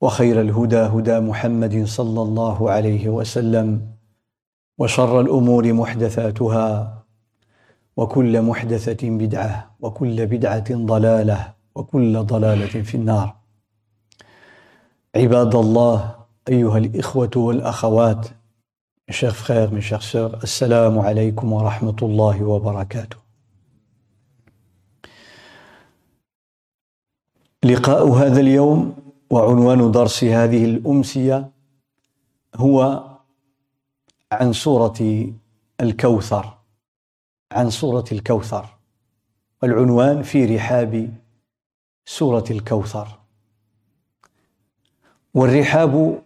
وخير الهدى هدى محمد صلى الله عليه وسلم وشر الأمور محدثاتها وكل محدثة بدعة وكل بدعة ضلالة وكل ضلالة في النار عباد الله أيها الإخوة والأخوات frères, mes chères sœurs, Assalamu alaikum wa rahmatullahi wa barakatuh. لقاء هذا اليوم وعنوان درس هذه الأمسية هو عن سورة الكوثر عن سورة الكوثر. والعنوان في رحاب سورة الكوثر. والرحاب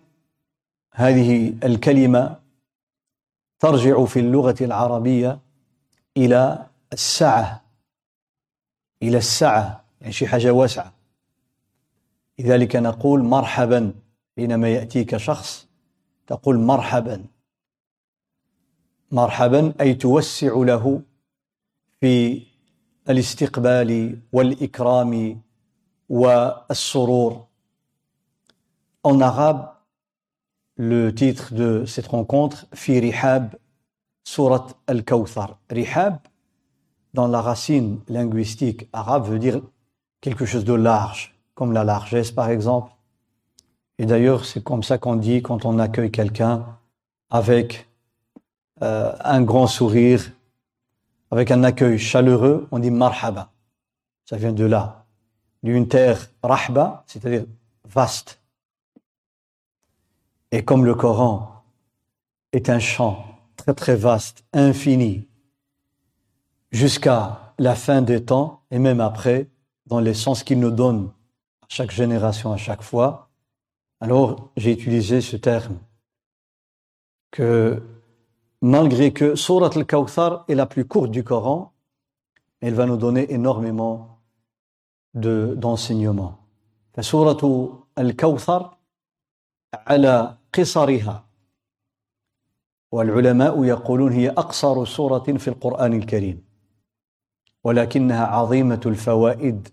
هذه الكلمة ترجع في اللغة العربية إلى السعة إلى السعة يعني شي حاجة واسعة. لذلك نقول مرحبا حينما يأتيك شخص تقول مرحبا مرحبا أي توسع له في الاستقبال والإكرام والسرور En arabe, le titre de cette rencontre, Fi Rihab, Surat Al-Kawthar. Rihab, dans la racine linguistique arabe, veut dire quelque chose de large, comme la largesse par exemple. Et d'ailleurs, c'est comme ça qu'on dit quand on accueille quelqu'un avec euh, un grand sourire, avec un accueil chaleureux, on dit marhaba. Ça vient de là. D'une terre rahba, c'est-à-dire vaste. Et comme le Coran est un chant très très vaste, infini, jusqu'à la fin des temps et même après, dans les sens qu'il nous donne chaque génération, à chaque fois, alors j'ai utilisé ce terme que malgré que Surat al-Kawthar est la plus courte du Coran, elle va nous donner énormément d'enseignements. De, Surat al-Kawthar على قصرها والعلماء يقولون هي اقصر سوره في القران الكريم ولكنها عظيمه الفوائد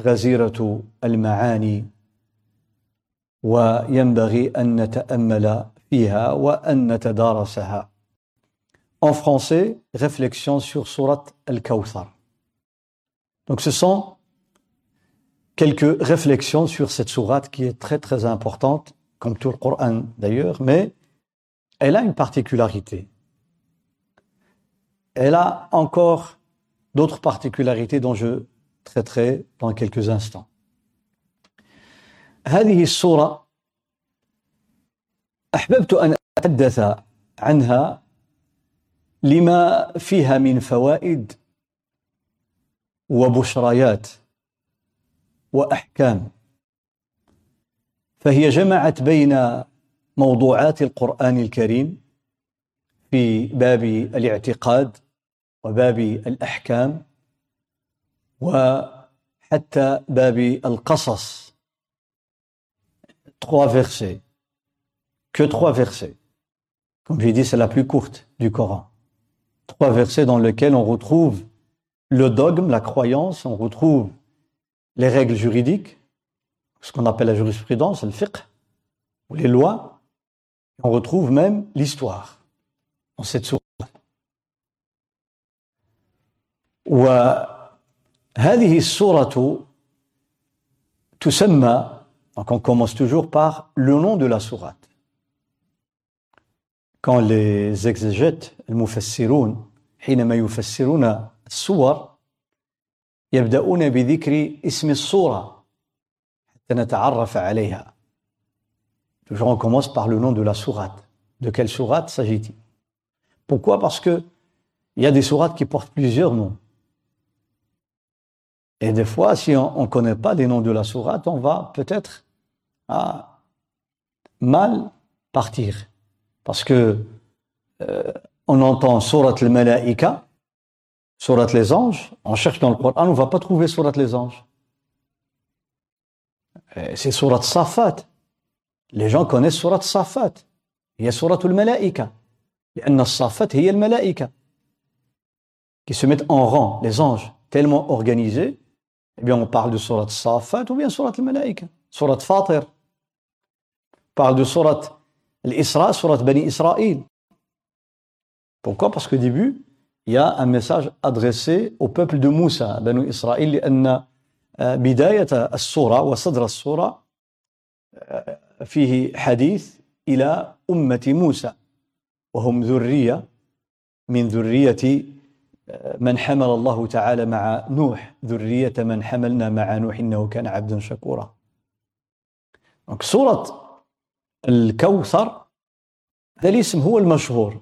غزيره المعاني وينبغي ان نتامل فيها وان نتدارسها En français, réflexion sur Surat Al-Kawthar. Donc ce sont quelques réflexions sur cette sourate qui est très très importante, comme tout le Coran d'ailleurs, mais elle a une particularité. Elle a encore d'autres particularités dont je traiterai dans quelques instants. هذه السورة أحببت أن أتحدث عنها لما فيها من فوائد وبشريات وأحكام فهي جمعت بين موضوعات القرآن الكريم في باب الاعتقاد وباب الأحكام وحتى باب القصص trois versets que trois versets. Comme j'ai dit, c'est la plus courte du Coran. Trois versets dans lesquels on retrouve le dogme, la croyance, on retrouve les règles juridiques, ce qu'on appelle la jurisprudence, le fiqh, ou les lois. On retrouve même l'histoire dans cette sourate. وهذه السورة تسمى donc on commence toujours par le nom de la sourate quand les exégètes المفسرون حينما يفسرون السور يبدأون بذكر اسم السورة حتى نتعرف عليها Toujours on commence par le nom de la sourate. De quelle sourate s'agit-il Pourquoi Parce que il y a des sourates qui portent plusieurs noms. Et des fois, si on ne connaît pas les noms de la sourate, on va peut-être ah, mal partir. Parce que euh, on entend sourate le malaika, sourate les anges, on cherche dans le Coran, on ne va pas trouver sourate les anges. Euh, c'est sourate Safat. Les gens connaissent sourate Safat. Il y a sourate le malaika. Safat, il y a le malaika. Qui se mettent en rang, les anges, tellement organisés eh bien, on parle de surat Safat ou bien surat al-Malaika, surat Fatir. On parle de surat l'Isra, surat Bani Israël. Pourquoi Parce qu'au début, il y a un message adressé au peuple de Moussa, Bani Israël, لأن بداية السورة وصدر السورة فيه حديث إلى أمة موسى وهم ذرية من ذرية من حمل الله تعالى مع نوح ذرية من حملنا مع نوح إنه كان عبدا شكورا. سورة الكوثر هذا الاسم هو المشهور.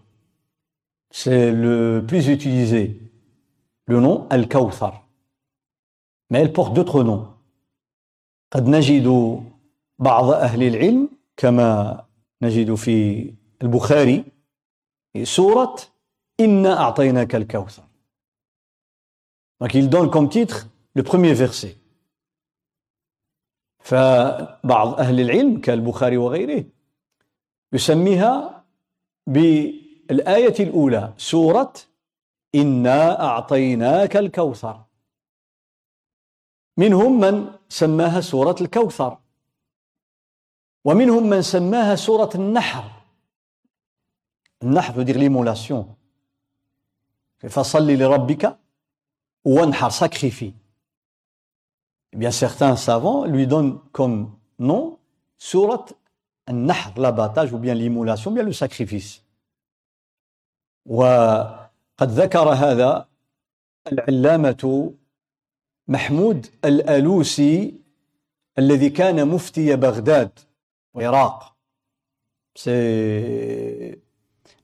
c'est le plus utilisé le nom الكوثر. Mais elle porte d'autres قد نجد بعض أهل العلم كما نجد في البخاري سورة إنا أعطيناك الكوثر. Donc il donne comme titre le premier verset. فبعض أهل العلم كالبخاري وغيره يسميها بالآية الأولى سورة إنا أعطيناك الكوثر منهم من سماها سورة الكوثر ومنهم من سماها سورة النحر النحر veut dire l'immolation فصل لربك Wanhar sacrifie. Eh bien, certains savants lui donnent comme nom Surat Nahr, l'abattage ou bien l'immolation, bien le sacrifice. وقد ذكر هذا العلامة محمود الألوسي الذي كان مفتي بغداد العراق C'est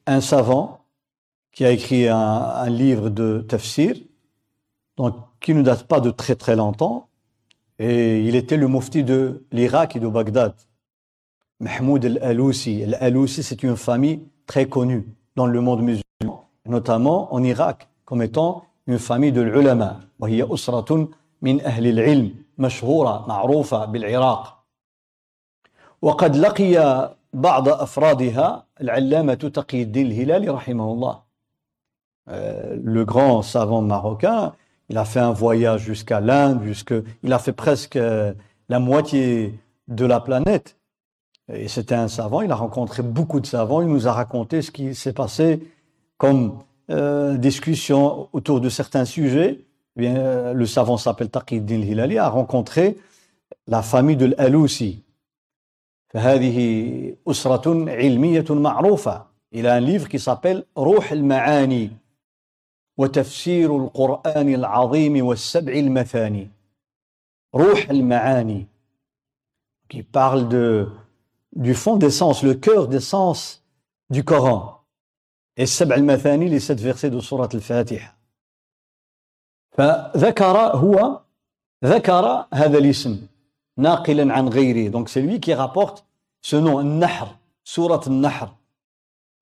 un savant qui a écrit un, un livre de tafsir donc qui ne date pas de très très longtemps, et il était le mufti de l'Irak et de Bagdad. Mahmoud al-Alousi. Al-Alousi, c'est une famille très connue dans le monde musulman, notamment en Irak, comme étant une famille de l'ulama. وهي أسرة من أهل العلم مشهورة معروفة بالعراق. وقد لقي بعض أفرادها العلامة تقي الدين الهلالي رحمه الله. Le grand savant marocain il a fait un voyage jusqu'à l'Inde, il a fait presque euh, la moitié de la planète. Et c'était un savant, il a rencontré beaucoup de savants, il nous a raconté ce qui s'est passé comme euh, discussion autour de certains sujets. Eh bien, euh, le savant s'appelle Taqiddin Hilali, a rencontré la famille de l'Aloussi. Il a un livre qui s'appelle Ruh al-Ma'ani. وتفسير القرآن العظيم والسبع المثاني روح المعاني qui parle de, du fond des sens, le cœur des sens du Coran. Et السبع المثاني les sept versets de سورة الفاتحة. فذكر هو ذكر هذا الاسم ناقلا عن غيره. Donc c'est lui qui rapporte ce nom, النحر, سورة النحر.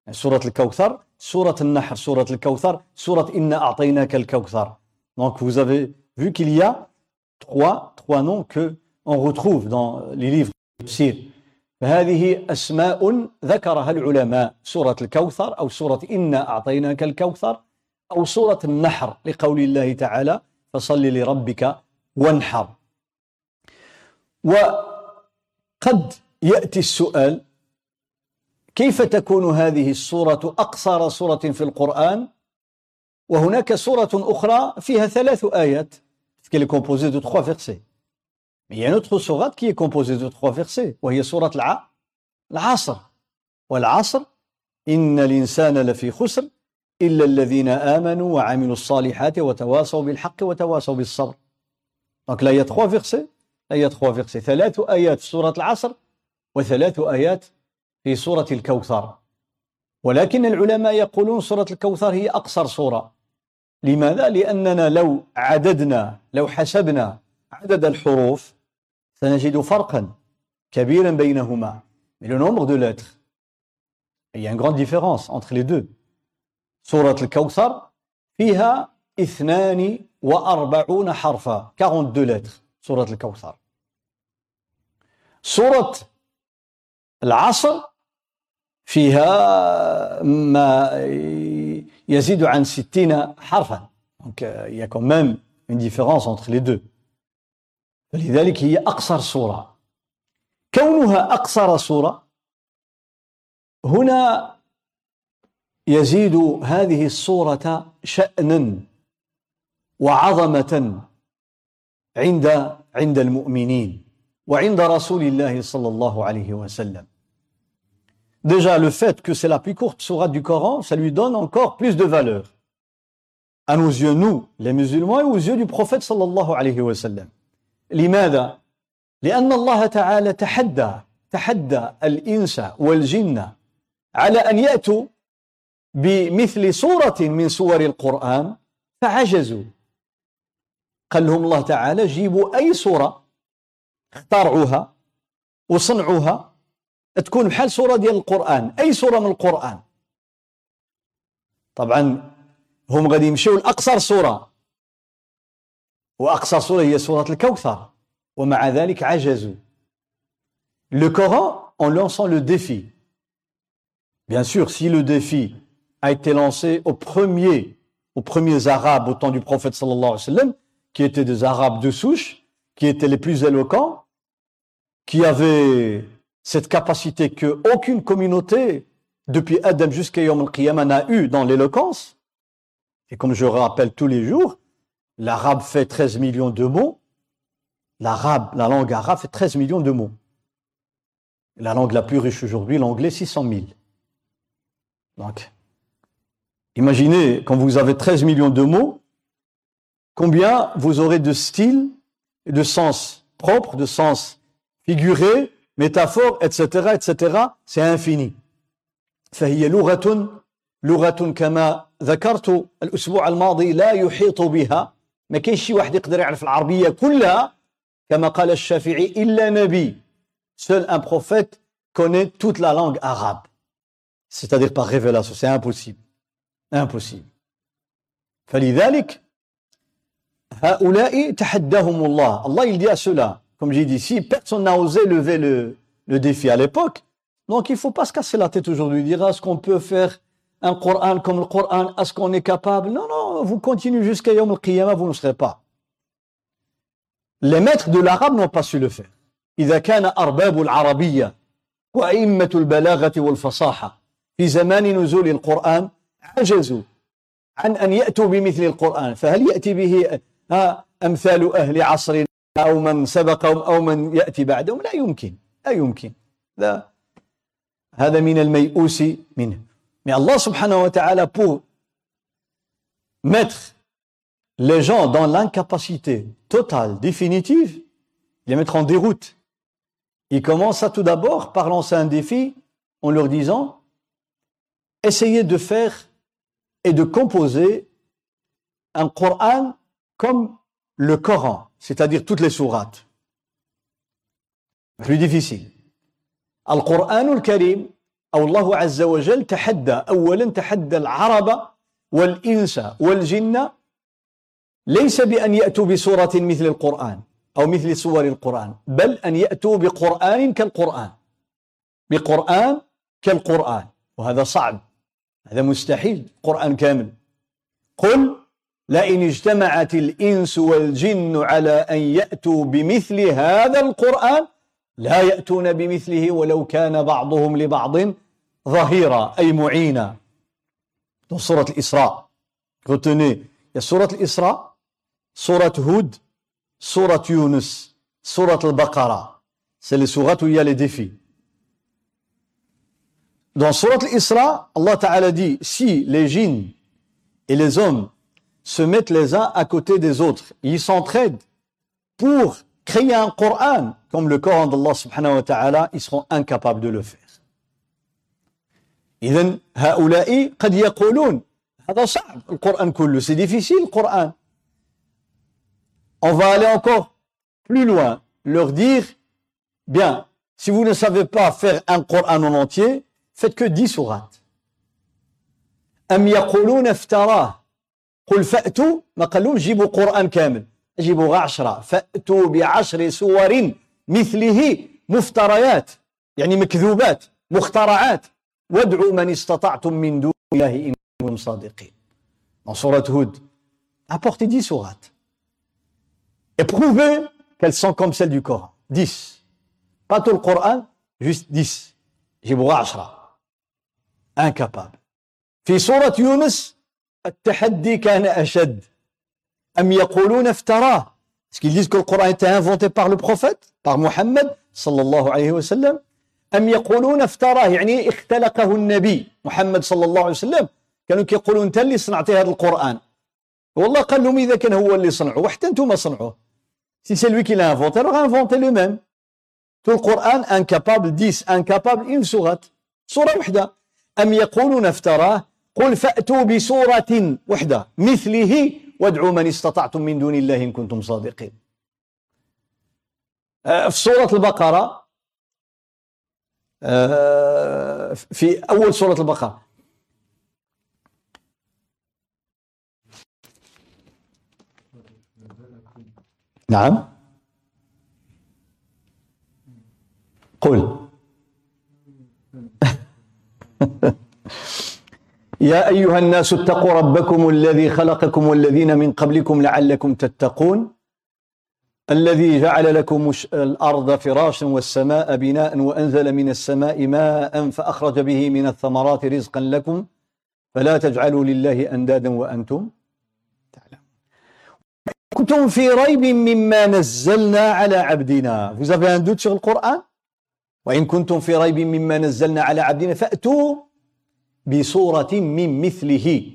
يعني سورة الكوثر سورة النحر سورة الكوثر سورة إنا أعطيناك الكوثر. Donc vous avez vu qu'il y a trois trois noms que on retrouve dans les livres فهذه أسماء ذكرها العلماء. سورة الكوثر أو سورة إنا أعطيناك الكوثر أو سورة النحر لقول الله تعالى فصل لربك وانحر. وقد يأتي السؤال كيف تكون هذه السورة أقصر سورة في القرآن وهناك سورة أخرى فيها ثلاث آيات qui est composée de trois versets. Mais il y a une autre sourate qui est composée de trois versets, وهي سورة الع... العصر والعصر إن الإنسان لفي خسر إلا الذين آمنوا وعملوا الصالحات وتواصوا بالحق وتواصوا بالصبر. Donc là, il y a trois versets. Là, il y a trois versets. ثلاث آيات في سورة العصر وثلاث آيات في سورة الكوثر. ولكن العلماء يقولون سورة الكوثر هي أقصر سورة. لماذا؟ لأننا لو عددنا لو حسبنا عدد الحروف سنجد فرقا كبيرا بينهما. Mais le nombre de lettres, il y a une grande différence entre les deux. سورة الكوثر فيها اثنان وأربعون حرفا 42 lettres سورة الكوثر سورة العصر فيها ما يزيد عن 60 حرفا. Donc il y a quand même une différence deux. فلذلك هي أقصر سورة. كونها أقصر سورة هنا يزيد هذه الصورة شأنا وعظمة عند عند المؤمنين وعند رسول الله صلى الله عليه وسلم. Déjà, le fait que c'est la plus courte sourate du Coran, ça lui donne encore plus de valeur. À nos yeux, nous, les musulmans, et aux yeux du prophète صلى الله عليه وسلم. لماذا؟ لأن الله تعالى تحدى تحدى الإنس والجن على أن يأتوا بمثل سورة من سور القرآن فعجزوا قال لهم الله تعالى جيبوا أي سورة اخترعوها وصنعوها تكون بحال سورة ديال القرآن أي سورة من القرآن طبعا هم غادي يمشيو لأقصر سورة وأقصر سورة هي سورة الكوثر ومع ذلك عجزوا Le Coran, en lançant le défi, bien sûr, si le défi a été lancé aux premiers, aux premiers Arabes au temps du prophète sallallahu alayhi wa sallam, qui étaient des Arabes de souche, qui étaient les plus éloquents, qui avaient cette capacité que aucune communauté, depuis Adam jusqu'à Yom al-Qiyamah, n'a eu dans l'éloquence. Et comme je rappelle tous les jours, l'arabe fait 13 millions de mots. L'arabe, la langue arabe fait 13 millions de mots. La langue la plus riche aujourd'hui, l'anglais, 600 000. Donc, Imaginez, quand vous avez 13 millions de mots, combien vous aurez de styles et de sens propres, de sens figurés, métaphores, etc., etc. C'est infini. فهي لغة لغة كما ذكرت الأسبوع الماضي لا يحيط بها ما كاينش شي واحد يقدر يعرف العربية كلها كما قال الشافعي إلا نبي Seul un prophète connaît toute la langue arabe. C'est-à-dire par révélation, c'est impossible. impossible فلذلك هؤلاء تحداهم الله Allah il dit à cela comme j'ai dit si personne n'a osé lever le, le défi à l'époque donc il ne faut pas se casser la tête aujourd'hui dire est-ce qu'on peut faire un Coran comme le Coran est-ce qu'on est capable non non vous continuez jusqu'à Yom al-Qiyamah vous ne serez pas les maîtres de l'arabe n'ont pas su le faire إذا كان أرباب العربية وأئمة البلاغة والفصاحة في زمان نزول القرآن عجزوا عن أن يأتوا بمثل القرآن فهل يأتي به أمثال أهل عصر أو من سبقهم أو من يأتي بعدهم لا يمكن لا يمكن لا هذا من الميؤوس منه Mais Allah subhanahu wa ta'ala pour mettre les gens dans l'incapacité totale, définitive, les mettre en déroute. Il commence à tout d'abord par lancer un défi en leur disant essayez de faire et de composer un Coran comme le Coran, c'est-à-dire toutes les sourates. Plus difficile. القرآن الكريم أو الله عز وجل تحدى أولا تحدى العرب والإنس والجن ليس بأن يأتوا بسورة مثل القرآن أو مثل سور القرآن بل أن يأتوا بقرآن كالقرآن بقرآن كالقرآن وهذا صعب هذا مستحيل قرآن كامل قل لئن اجتمعت الإنس والجن على أن يأتوا بمثل هذا القرآن لا يأتون بمثله ولو كان بعضهم لبعض ظهيرا أي معينا. dans سورة الإسراء. retenez سورة الإسراء سورة هود سورة يونس سورة البقرة. C'est les sourates où il y سورة الإسراء Allah Ta'ala dit si les djinns et les hommes se mettent les uns à côté des autres ils s'entraident pour créer un Coran comme le Coran d'Allah subhanahu wa ta'ala, ils seront incapables de le faire. إذن هؤلاء قد يقولون هذا صعب القرآن كله c'est difficile le Coran on va aller encore plus loin leur dire bien si vous ne savez pas faire un Coran en entier faites que 10 sourates أم يقولون افتراه قل فأتوا ما قالوا جيبوا قرآن كامل. جيبوا عشرة. فأتوا بعشر سور مثله مفتريات يعني مكذوبات مخترعات. وادعوا من استطعتم من دون الله إن كنتم صادقين. Dans سورة هود apportez 10 sourates. Et prouvez qu'elles sont comme celles du Coran. 10 pas tout le Coran juste 10 جيبوا عشرة incapable. في سورة يونس التحدي كان أشد. أم يقولون افتراه؟ Est-ce qu'ils disent que le Coran été inventé par le prophète, par Mohammed, sallallahu alayhi wa sallam? أم يقولون افتراه؟ يعني اختلقه النبي محمد صلى الله عليه وسلم. كانوا كيقولوا انت اللي صنعتي هذا القرآن. والله قال لهم إذا كان هو اللي صنعه وحتى أنتم صنعوه. Si c'est lui qui l'a inventé alors inventé lui-même. Tout le Coran incapable 10 incapable une sourate. سورة وحدة أم يقولون افتراه؟ قل فأتوا بسورة وحدة مثله وادعوا من استطعتم من دون الله إن كنتم صادقين. في سورة البقرة في أول سورة البقرة. نعم. قل. يا أيها الناس اتقوا ربكم الذي خلقكم والذين من قبلكم لعلكم تتقون. الذي جعل لكم الأرض فراشا والسماء بناء وأنزل من السماء ماء فأخرج به من الثمرات رزقا لكم. فلا تجعلوا لله أندادا وأنتم تعلمون. كنتم في ريب مما نزلنا على عبدنا. Vous avez un doute sur le Coran? وإن كنتم في ريب مما نزلنا على عبدنا فأتوا بصورة من مثله.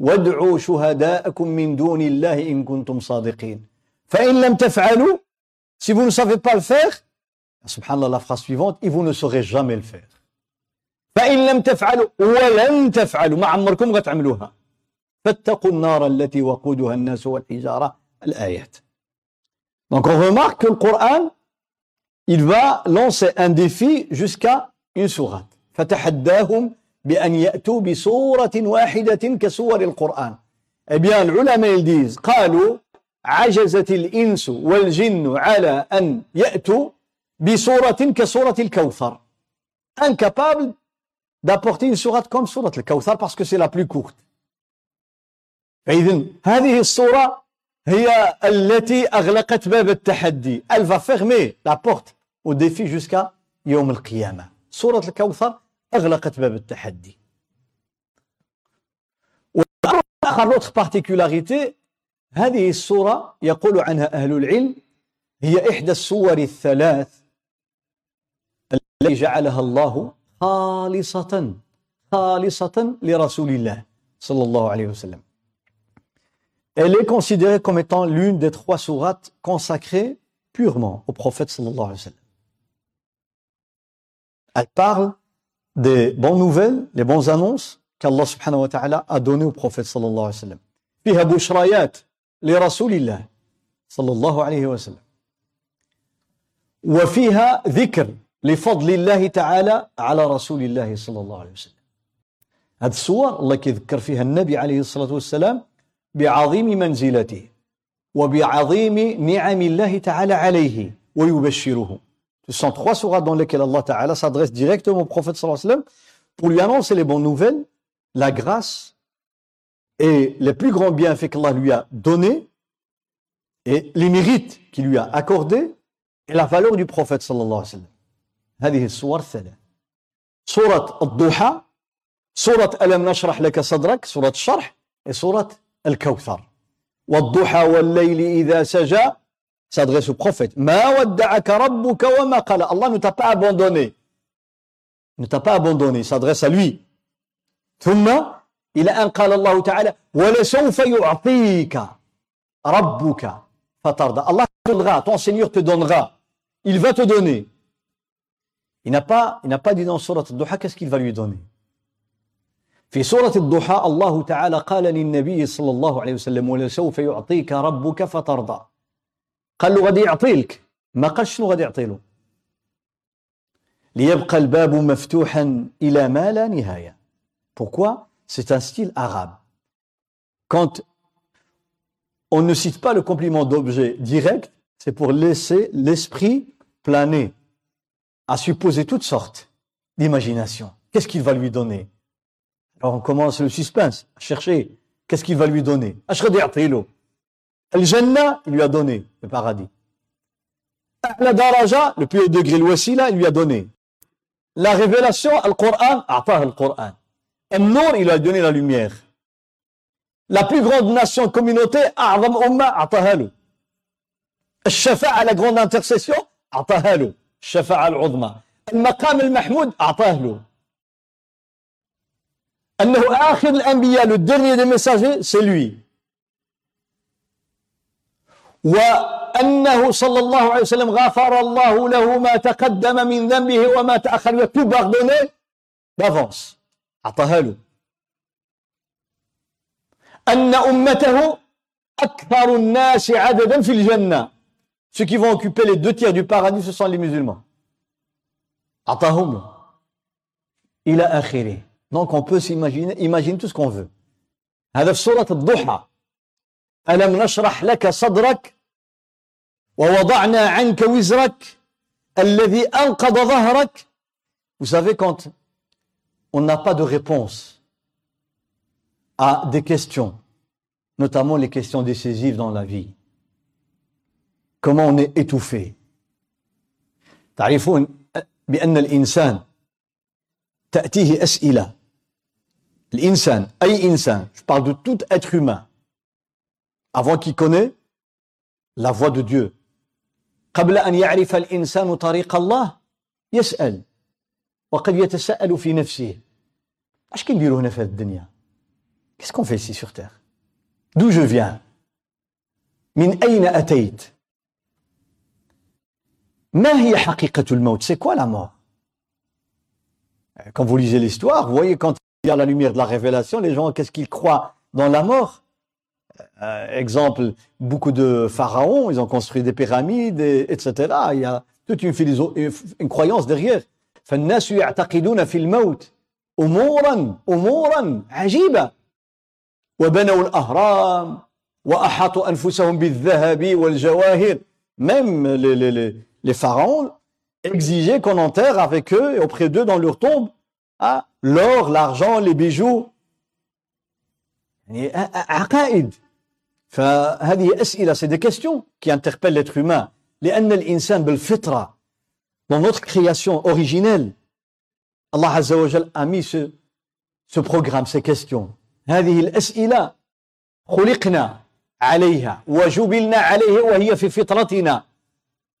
وادعوا شهداءكم من دون الله إن كنتم صادقين. فإن لم تفعلوا si vous ne savez pas le faire subhanallah la phrase suivante et vous ne saurez jamais le faire. فإن لم تفعلوا ولن تفعلوا ما عمركم غتعملوها. فاتقوا النار التي وقودها الناس والحجارة الآيات. Donc on remarque que le Coran il va lancer un défi jusqu'à une sourate. فتحداهم بأن يأتوا بصورة واحدة كصور القرآن. العلماء ils disent قالوا عجزت الإنس والجن على أن يأتوا بصورة كصورة الكوثر. Incapable d'apporter une sourate comme sourate الكوثر parce que c'est la plus courte. فإذن هذه الصورة هي التي أغلقت باب التحدي. Elle va fermer la porte au défi jusqu'à يوم القيامة. سورة الكوثر أغلقت باب التحدي اخر لوتخ بارتيكولاريتي هذه الصورة يقول عنها أهل العلم هي إحدى الصور الثلاث التي جعلها الله خالصة خالصة لرسول الله صلى الله عليه وسلم Elle est considérée comme étant l'une des trois sourates consacrées purement au prophète sallallahu alayhi wa sallam. Elle parle des bonnes nouvelles, les bonnes annonces qu'Allah subhanahu wa ta'ala a données au prophète sallallahu alayhi wa sallam. فيها بشريات لرسول الله صلى الله عليه وسلم وفيها ذكر لفضل الله تعالى على رسول الله صلى الله عليه وسلم هذه الصور الله يذكر فيها النبي عليه الصلاة والسلام بعظيم منزلته وبعظيم نعم الله تعالى عليه ويبشره Ce sont trois sourates dans lesquelles Allah Ta'ala s'adresse directement au prophète sallallahu alayhi wa sallam pour lui annoncer les bonnes nouvelles, la grâce et les plus grands bienfaits qu'Allah lui a donnés et les mérites qu'il lui a accordés et la valeur du prophète sallallahu alayhi wa sallam. هذه الصور الثلاث سورة الضحى سورة ألم نشرح لك صدرك سورة الشرح سورة الكوثر والضحى والليل إذا سجى s'adresse au prophète ما ودعك ربك وما قال Allah ne t'a pas abandonné ne t'a pas abandonné s'adresse à lui ثم إلى أن قال الله تعالى ولسوف يعطيك ربك فترضى Allah te donnera ton Seigneur te donnera il va te donner il n'a pas il n'a pas dit dans Surat al-Duha qu'est-ce qu'il va lui donner في سورة الضحى الله تعالى قال للنبي صلى الله عليه وسلم ولسوف يعطيك ربك فترضى قال له غادي يعطيلك ما قالش شنو غادي يعطي له ليبقى الباب مفتوحا إلى ما لا نهاية Pourquoi C'est un style arabe. Quand on ne cite pas le complément d'objet direct, c'est pour laisser l'esprit planer, à supposer toutes sortes d'imagination. Qu'est-ce qu'il va lui donner Alors on commence le suspense, à chercher. Qu'est-ce qu'il va lui donner Al-Jannah, lui a donné le paradis. La daraja, le plus haut degré, le wasila, il lui a donné. La révélation, le Coran, a'tah le Coran. An-Nur, il a donné la lumière. La plus grande nation, communauté, a'zam umma, a'tahalu. Al-Shafa'a, la grande intercession, a'tahalu. Shafa'a al-Udma. Al-Maqam al-Mahmoud, a'tahalu. Annahu akhir al le dernier des messagers, c'est lui. وأنه صلى الله عليه وسلم غفر الله له ما تقدم من ذنبه وما تأخر. Il a tout pardonné d'avance أعطاها له. أن أمته أكثر الناس عددا في الجنة. Ceux qui vont occuper les deux tiers du paradis ce sont les musulmans. أعطاهم له. إلى آخره. Donc on peut s'imaginer imagine tout ce qu'on veut. هذا في سورة الضحى. ألم نشرح لك صدرك ووضعنا عنك وزرك الذي أنقض ظهرك Vous savez, quand on n'a pas de réponse à des questions, notamment les questions décisives dans la vie, comment on est étouffé تعرفون بأن الإنسان تأتيه أسئلة الإنسان أي إنسان je parle de tout être humain avant qu'il connaisse la voix de Dieu قبل أن يعرف الإنسان طريق الله يسأل وقد يتساءل في نفسه اش كنديرو هنا في هذه الدنيا؟ qu'est-ce qu'on fait sur terre d'où je viens من أين أتيت؟ ما هي حقيقة الموت؟ c'est quoi la mort quand vous lisez l'histoire، vous voyez quand il y a la lumière de la révélation, les gens, qu'est-ce qu'ils croient Euh, exemple, beaucoup de pharaons, ils ont construit des pyramides, et, etc. Il y a toute une, une croyance derrière. فالناس يعتقدون في الموت أمورا أمورا عجيبة وبنوا الأهرام وأحاطوا أنفسهم بالذهب والجواهر même les, les, les pharaons exigeaient qu'on enterre avec eux et auprès d'eux dans leur tombe ah, l'or, l'argent, les bijoux. عقائد فهذه أسئلة c'est des questions qui interpellent l'être humain لأن الإنسان بالفطرة dans notre création originelle الله عز وجل a mis ce ce programme ces questions هذه الأسئلة خلقنا عليها وجبلنا عليها وهي في فطرتنا.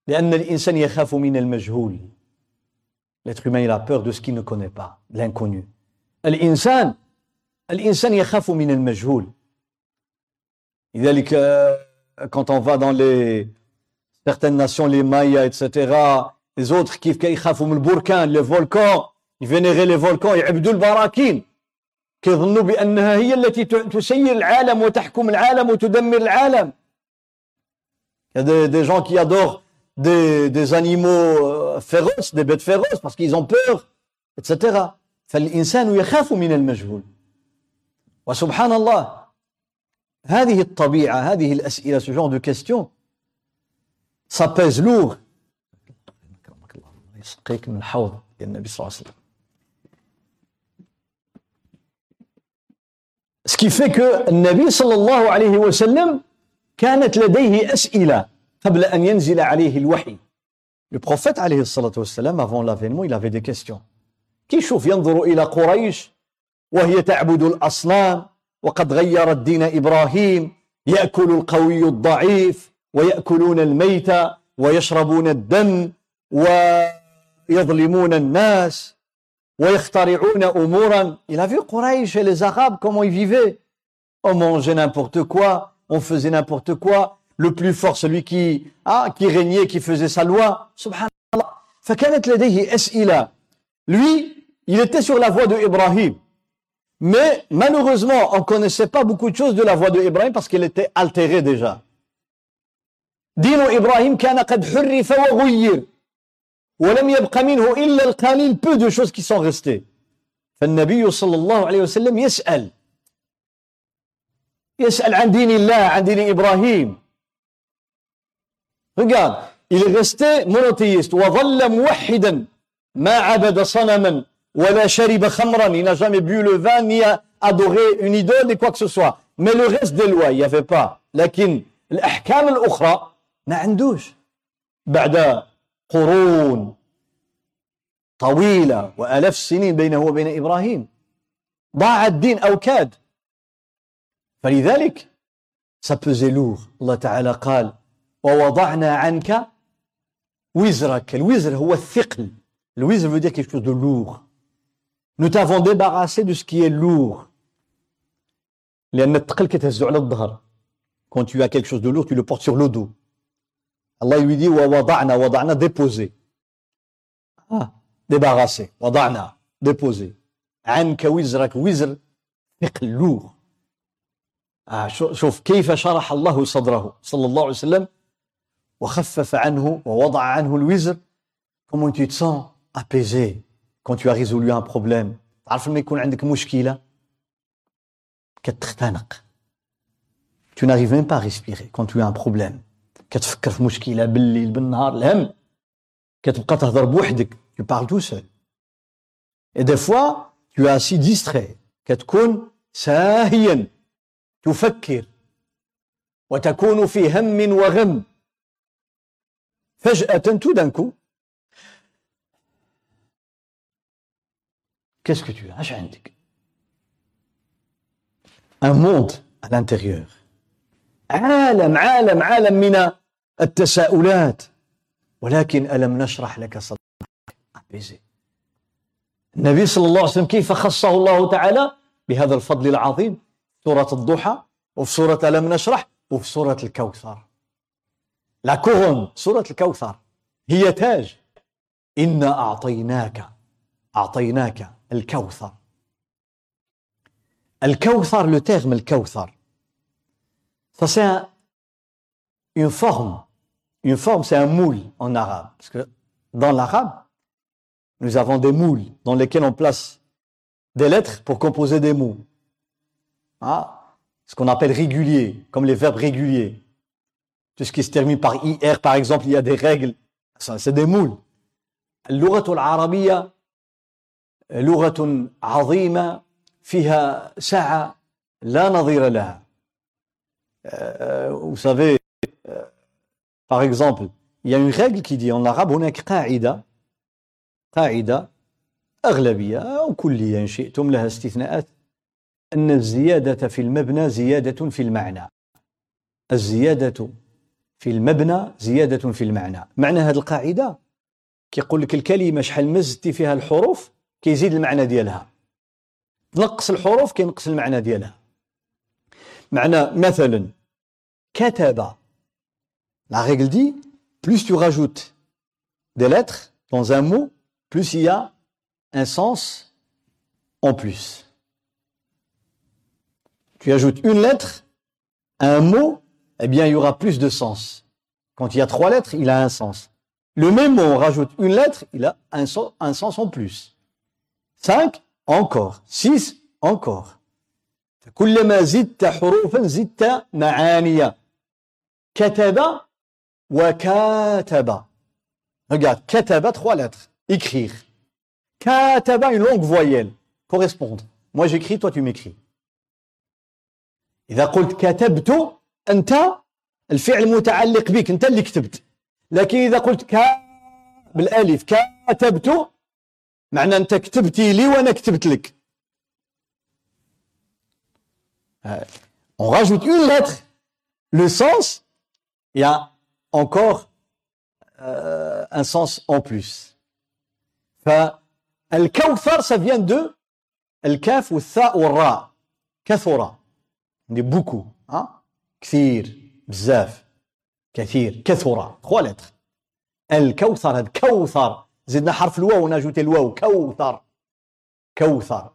لأن الإنسان يخاف من المجهول. l'être humain il a peur de ce qu'il ne connaît pas الإنسان الإنسان يخاف من المجهول. لذلك quand on va dans les certaines nations, les Mayas, etc., les autres qui يخافوا من البركان les volcans ils vénéraient les volcans يعبدوا البراكين كيظنوا بأنها هي التي تسير العالم وتحكم العالم وتدمر العالم Il y a des, des gens qui adorent des, des animaux féroces, des bêtes féroces, parce qu'ils ont peur, etc. فالإنسان يخاف من المجهول وسبحان الله هذه الطبيعة هذه الأسئلة ce genre de questions ça pèse lourd. يسقيك من حوض النبي صلى الله عليه وسلم. Ce qui fait que النبي صلى الله عليه وسلم كانت لديه أسئلة قبل أن ينزل عليه الوحي. Le prophète عليه الصلاة والسلام avant l'avènement il avait des questions. كي يشوف ينظر إلى قريش وهي تعبد الأصنام؟ وقد غيرت دين إبراهيم يأكل القوي الضعيف ويأكلون الميت ويشربون الدم ويظلمون الناس ويخترعون أمورا Il a vu Quraysh et les Arabes comment ils vivaient. On mangeait n'importe quoi, on faisait n'importe quoi. Le plus fort, celui qui, ah, qui régnait, qui faisait sa loi. Subhanallah. فكانت لديه أسئلة. Lui, il était sur la voie de Ibrahim. Mais malheureusement, on ne connaissait pas beaucoup de choses de la voix de Ibrahim parce qu'elle était altérée déjà. دين إبراهيم كان قد حرف وغير ولم يبق منه إلا القليل peu de choses qui sont restées فالنبي صلى الله عليه وسلم يسأل يسأل عن دين الله عن دين إبراهيم regarde il est resté monothéiste وظل موحدا ما عبد صنما il n'a jamais bu le vin ni a adoré une idole ni quoi que ce soit. Mais le reste des lois il n'y avait pas. لكن الأحكام الأخرى ما عندوش بعد قرون طويلة وآلاف السنين بينه وبين إبراهيم ضاع الدين أو كاد فلذلك pesait lourd. الله تعالى قال ووضعنا عنك وزرك الوزر هو الثقل الوزر veut dire quelque chose de Nous t'avons débarrassé de ce qui est lourd. Quand tu as quelque chose de lourd, tu le portes sur le dos. Allah lui dit wada'na, wada'na, déposer. Ah, débarrasser. Wada'na, déposer. عنك وزرك وزر ثقل lourd. آه شوف كيف شرح الله صدره صلى الله عليه وسلم وخفف عنه ووضع عنه الوزر comment tu te sens apaisé Tu as résolu un problème تعرف لما يكون عندك مشكله كتختنق tu n'arrives même pas à respirer quand tu as un problème كتفكر في مشكله بالليل بالنهار الهم كتبقى تهضر بوحدك tu parles tout seul et des fois tu es assez distrait كتكون ساهيا تفكر وتكون في هم وغم d'un coup Qu'est-ce que tu as Un monde à l'intérieur. عالم عالم عالم من التساؤلات ولكن ألم نشرح لك صدرك النبي صلى الله عليه وسلم كيف خصه الله تعالى بهذا الفضل العظيم سورة الضحى وفي سورة ألم نشرح وفي سورة الكوثر لا كورون سورة الكوثر هي تاج إنا أعطيناك أعطيناك الكوثر الكوثر le terme الكوثر ça c'est un, une forme une forme c'est un moule en arabe parce que dans l'arabe nous avons des moules dans lesquels on place des lettres pour composer des mots ah, ce qu'on appelle régulier comme les verbes réguliers tout ce qui se termine par IR par exemple il y a des règles ça c'est des moules اللغة العربية لغة عظيمة فيها سعة لا نظير لها. Vous savez par exemple il y a une règle qui dit en arabe هناك قاعدة قاعدة أغلبية أو كلية إن شئتم لها استثناءات. أن الزيادة في المبنى زيادة في المعنى. الزيادة في المبنى زيادة في المعنى. معنى هذه القاعدة؟ كيقول لك الكلمة شحال ما زدتي فيها الحروف؟ كيزيد المعنى ديالها تنقص الحروف كينقص المعنى ديالها معنى مثلا كتب La règle dit, plus tu rajoutes des lettres dans un mot, plus il y a un sens en plus. Tu ajoutes une lettre à un mot, eh bien, il y aura plus de sens. Quand il y a trois lettres, il a un sens. Le même mot, on rajoute une lettre, il a un, sens, un sens en plus. 5 encore. 6 encore. كلما زدت حروفا زدت معانيا. كتب وكاتب. Regarde كتب 3 lettres. Écrire. كاتب une longue voyelle. Correspondre. Moi j'écris toi tu m'écris. إذا قلت كتبت أنت الفعل متعلق بك أنت اللي كتبت. لكن إذا قلت ك بالألف كتبت معنى أنت كتبتي لي وأنا كتبت لك On rajoute une lettre, le sens, il y a encore euh, un sens en plus. فالكوثر ça vient de الكاف والثاء والراء كثر on dit beaucoup hein? كثير بزاف كثير كثر trois lettres الكوثر هذا كوثر زدنا حرف الواو ونجوتي الواو. كوثر. كوثر.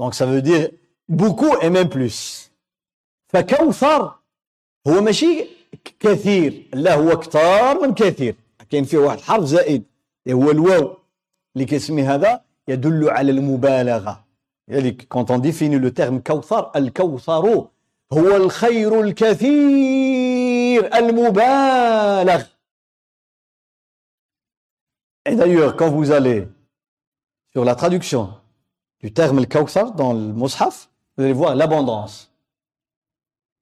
Donc ça veut dire beaucoup et même plus. فكوثر هو ماشي كثير. لا هو كثار من كثير. كاين فيه واحد حرف زائد. هو الواو اللي كيسمي هذا يدل على المبالغة. يعني quand on définit le terme كوثر الكوثر هو الخير الكثير المبالغ. Et d'ailleurs, quand vous allez sur la traduction du terme al-Kawthar dans le Mus'haf, vous allez voir l'abondance.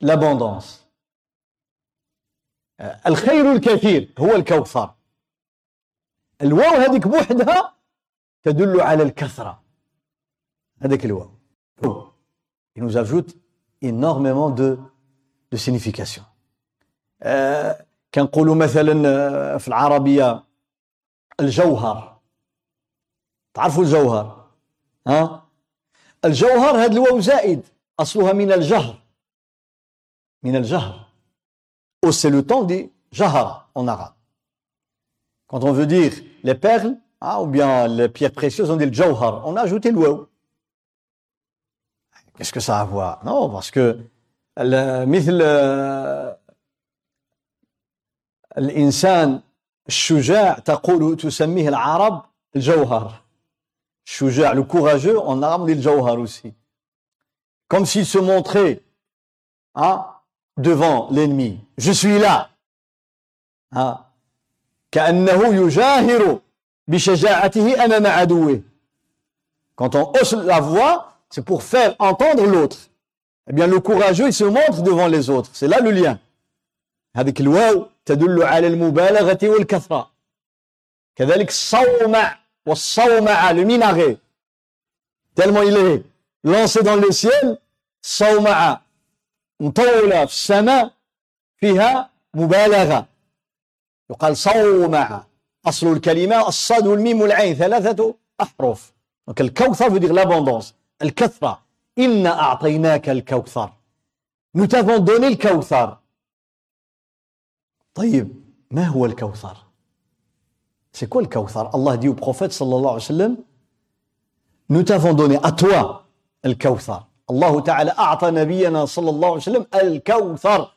L'abondance. الخير الكثير هو الكوثر الواو هذيك بوحدها تدل على الكثرة هذاك الواو Il nous ajoute énormément de, de signification. آه كنقولوا مثلا في العربية الجوهر تعرفوا الجوهر ها الجوهر هذا الواو زائد أصلها من الجهر من الجهر ou c'est le temps dit jahara en arabe quand on veut dire les perles hein, ou bien les pierres précieuses on dit le jawhar on a ajouté le waw qu'est-ce que ça a à voir non parce que مثل الإنسان Shuja' al-arab jawhar. Le courageux, en arabe on dit jawhar aussi. Comme s'il se montrait hein, devant l'ennemi. Je suis là. Hein. Quand on hausse la voix, c'est pour faire entendre l'autre. Eh bien, le courageux, il se montre devant les autres. C'est là le lien. Avec le تدل على المبالغة والكثرة. كذلك الصومع والصومع le minaret tellement il est lancé dans صومع مطولة في السماء فيها مبالغة. يقال صومع أصل الكلمة الصاد والميم والعين ثلاثة أحرف. Donc الكوثر veut dire l'abondance الكثرة. إنا أعطيناك الكوثر. Nous t'avons donné le كوثر. طيب ما هو الكوثر؟ c'est quoi الكوثر الله dit au prophète صلى الله عليه وسلم nous t'avons donné à toi الكوثر الله تعالى أعطى نبينا صلى الله عليه وسلم الكوثر.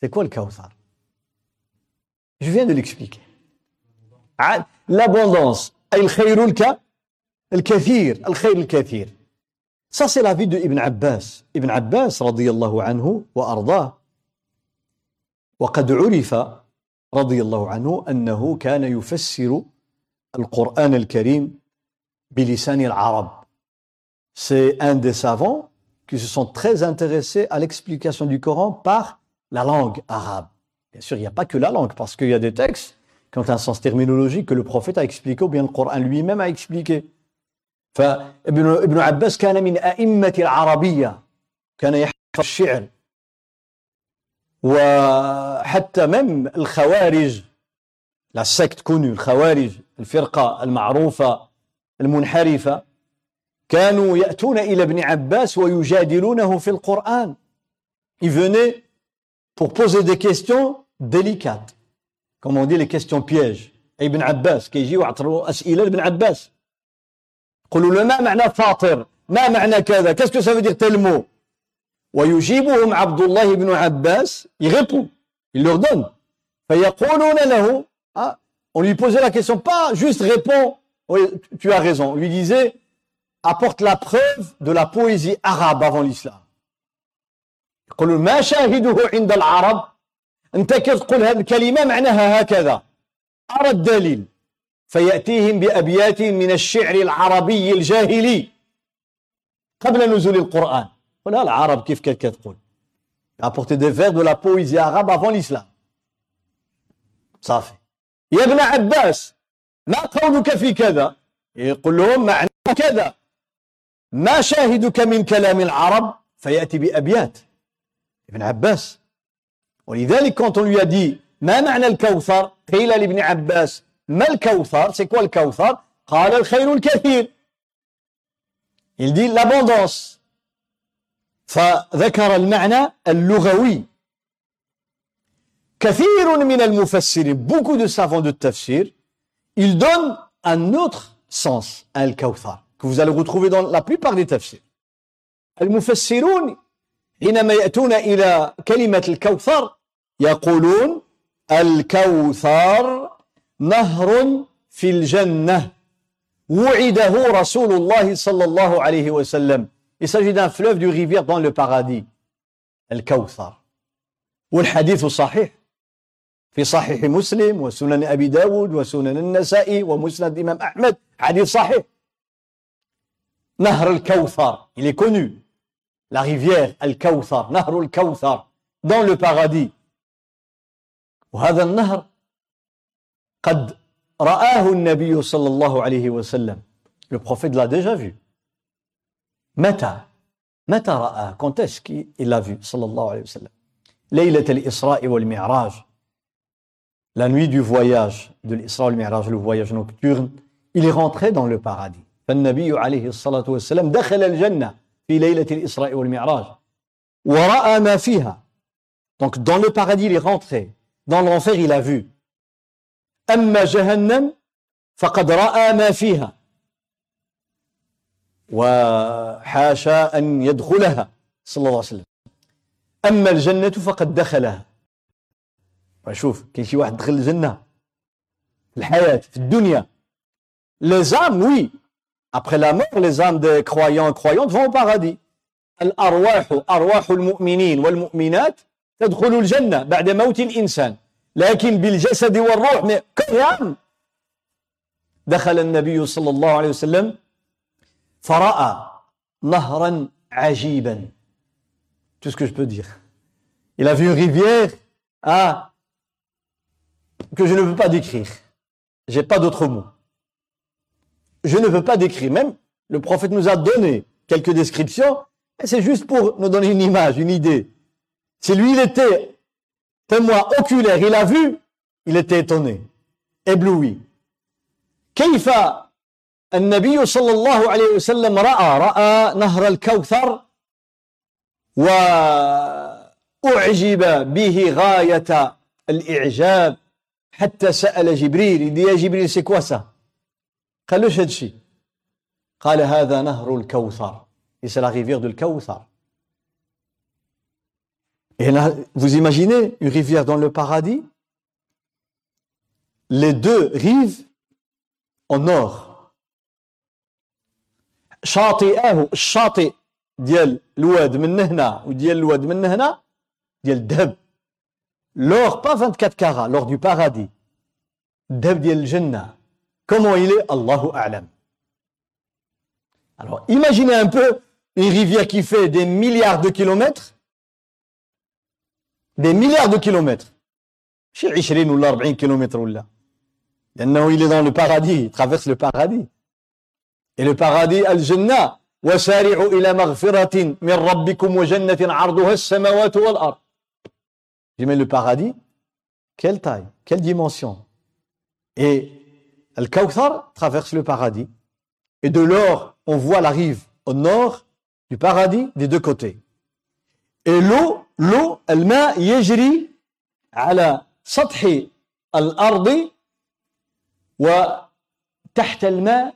c'est quoi الكوثر je viens de l'expliquer l'abondance اي الخير الك الكثير الخير الكثير ça c'est la de ابن عباس ابن عباس رضي الله عنه وارضاه وقد عرف رضي الله عنه أنه كان يفسر القرآن الكريم بلسان العرب c'est un des savants qui se sont très intéressés à l'explication du Coran par la langue arabe. Bien sûr, il n'y a pas que la langue, parce qu'il y a des textes qui ont un sens terminologique que le prophète a expliqué, ou bien le Coran lui-même a expliqué. فابن ابن عباس كان من أئمة العربية كان يحفظ الشعر وحتى مم الخوارج لا سكت كوني الخوارج الفرقة المعروفة المنحرفة كانوا يأتون إلى ابن عباس ويجادلونه في القرآن. Ils venaient pour poser des questions délicates. Comme on dit les questions pièges. ابن عباس كيجي ويعطروا أسئلة لابن عباس يقولوا له ما معنى فاطر ما معنى كذا veut dire tel mot? ويجيبهم عبد الله بن عباس il répond il فيقولون له ah, on lui posait la question pas juste répond oui, tu as raison. On lui disait apporte la preuve de la poésie arabe avant l'islam. يقول ما شاهده عند العرب؟ أنت كيف تقول هذه الكلمة؟ معناها هكذا. أرى الدليل. فيأتيهم بأبيات من الشعر العربي الجاهلي. قبل نزول القرآن. ولا العرب كيف كانت كتقول apporter des vers de la poésie arabe avant l'islam. صافي يا ابن عباس ما قولك في كذا يقول لهم معنى كذا ما شاهدك من كلام العرب فيأتي بأبيات ابن عباس ولذلك quand on dit ما معنى الكوثر قيل لابن عباس ما الكوثر c'est quoi الكوثر قال الخير الكثير il dit l'abondance فذكر المعنى اللغوي. كثير من المفسرين beaucoup de savants de tafsir ils donnent un autre sens الكوثر que vous allez retrouver dans la plupart des tafsirs. المفسرون حينما يأتون إلى كلمة الكوثر يقولون الكوثر نهر في الجنة. وعده رسول الله صلى الله عليه وسلم. Il s'agit d'un fleuve du rivière dans le paradis. الكوثر. والحديث صحيح. في صحيح مسلم وسنن أبي داود وسنن النسائي ومسند الإمام أحمد حديث صحيح. نهر الكوثر. Il est connu. La rivière الكوثر. نهر الكوثر. Dans le paradis. وهذا النهر قد رآه النبي صلى الله عليه وسلم. Le prophète l'a déjà vu. متى؟ متى رآه quand est-ce qu'il vu صلى الله عليه وسلم. ليلة الإسراء والمعراج. La nuit du voyage de l'Isra والمعراج le voyage nocturne il est rentré dans le paradis. فالنبي عليه الصلاة والسلام دخل الجنة في ليلة الإسراء والمعراج. ورأى ما فيها. Donc dans le paradis il est rentré. Dans l'enfer il a vu. أما جهنم فقد رأى ما فيها. وحاشا أن يدخلها صلى الله عليه وسلم. أما الجنة فقد دخلها. شوف كاين شي واحد دخل الجنة الحياة في الدنيا. les âmes oui après la mort les âmes des croyants et croyantes vont au paradis. الأرواح أرواح المؤمنين والمؤمنات تدخل الجنة بعد موت الإنسان. لكن بالجسد والروح كم دخل النبي صلى الله عليه وسلم Fara'a nahran ajiban. Tout ce que je peux dire. Il a vu une rivière à, que je ne veux pas décrire. J'ai pas d'autres mots. Je ne veux pas décrire. Même le prophète nous a donné quelques descriptions. C'est juste pour nous donner une image, une idée. Si lui, il était témoin oculaire, il a vu, il était étonné, ébloui. Kaifa النبي صلى الله عليه وسلم رأى رأى نهر الكوثر وأعجب به غاية الإعجاب حتى سأل جبريل يا جبريل سكوسة؟ قال له شي قال هذا نهر الكوثر. C'est la rivière de الكوثر Et là, vous imaginez une rivière dans le paradis? Les deux rives en or. شاطئه الشاطئ ديال الواد من هنا وديال الواد من هنا ديال الذهب لور با 24 كارا لور دو بارادي الذهب ديال الجنة كومون il est الله أعلم Alors, imaginez un peu une rivière qui fait des milliards de kilomètres, des milliards de kilomètres, شي 20 ولا 40 كيلومتر ولا لأنه il est dans le paradis, il traverse le paradis. Et le paradis, al-jannah, وسارعوا إلى مغفرة من ربكم وجنة عرضها السماوات والأرض. Mais le paradis, quelle taille, quelle dimension. Et Al-Kawthar traverse le paradis. Et de l'or, on voit la rive au nord du paradis des deux côtés. Et l'eau, l'eau, الماء يجري على سطح الأرض وتحت الماء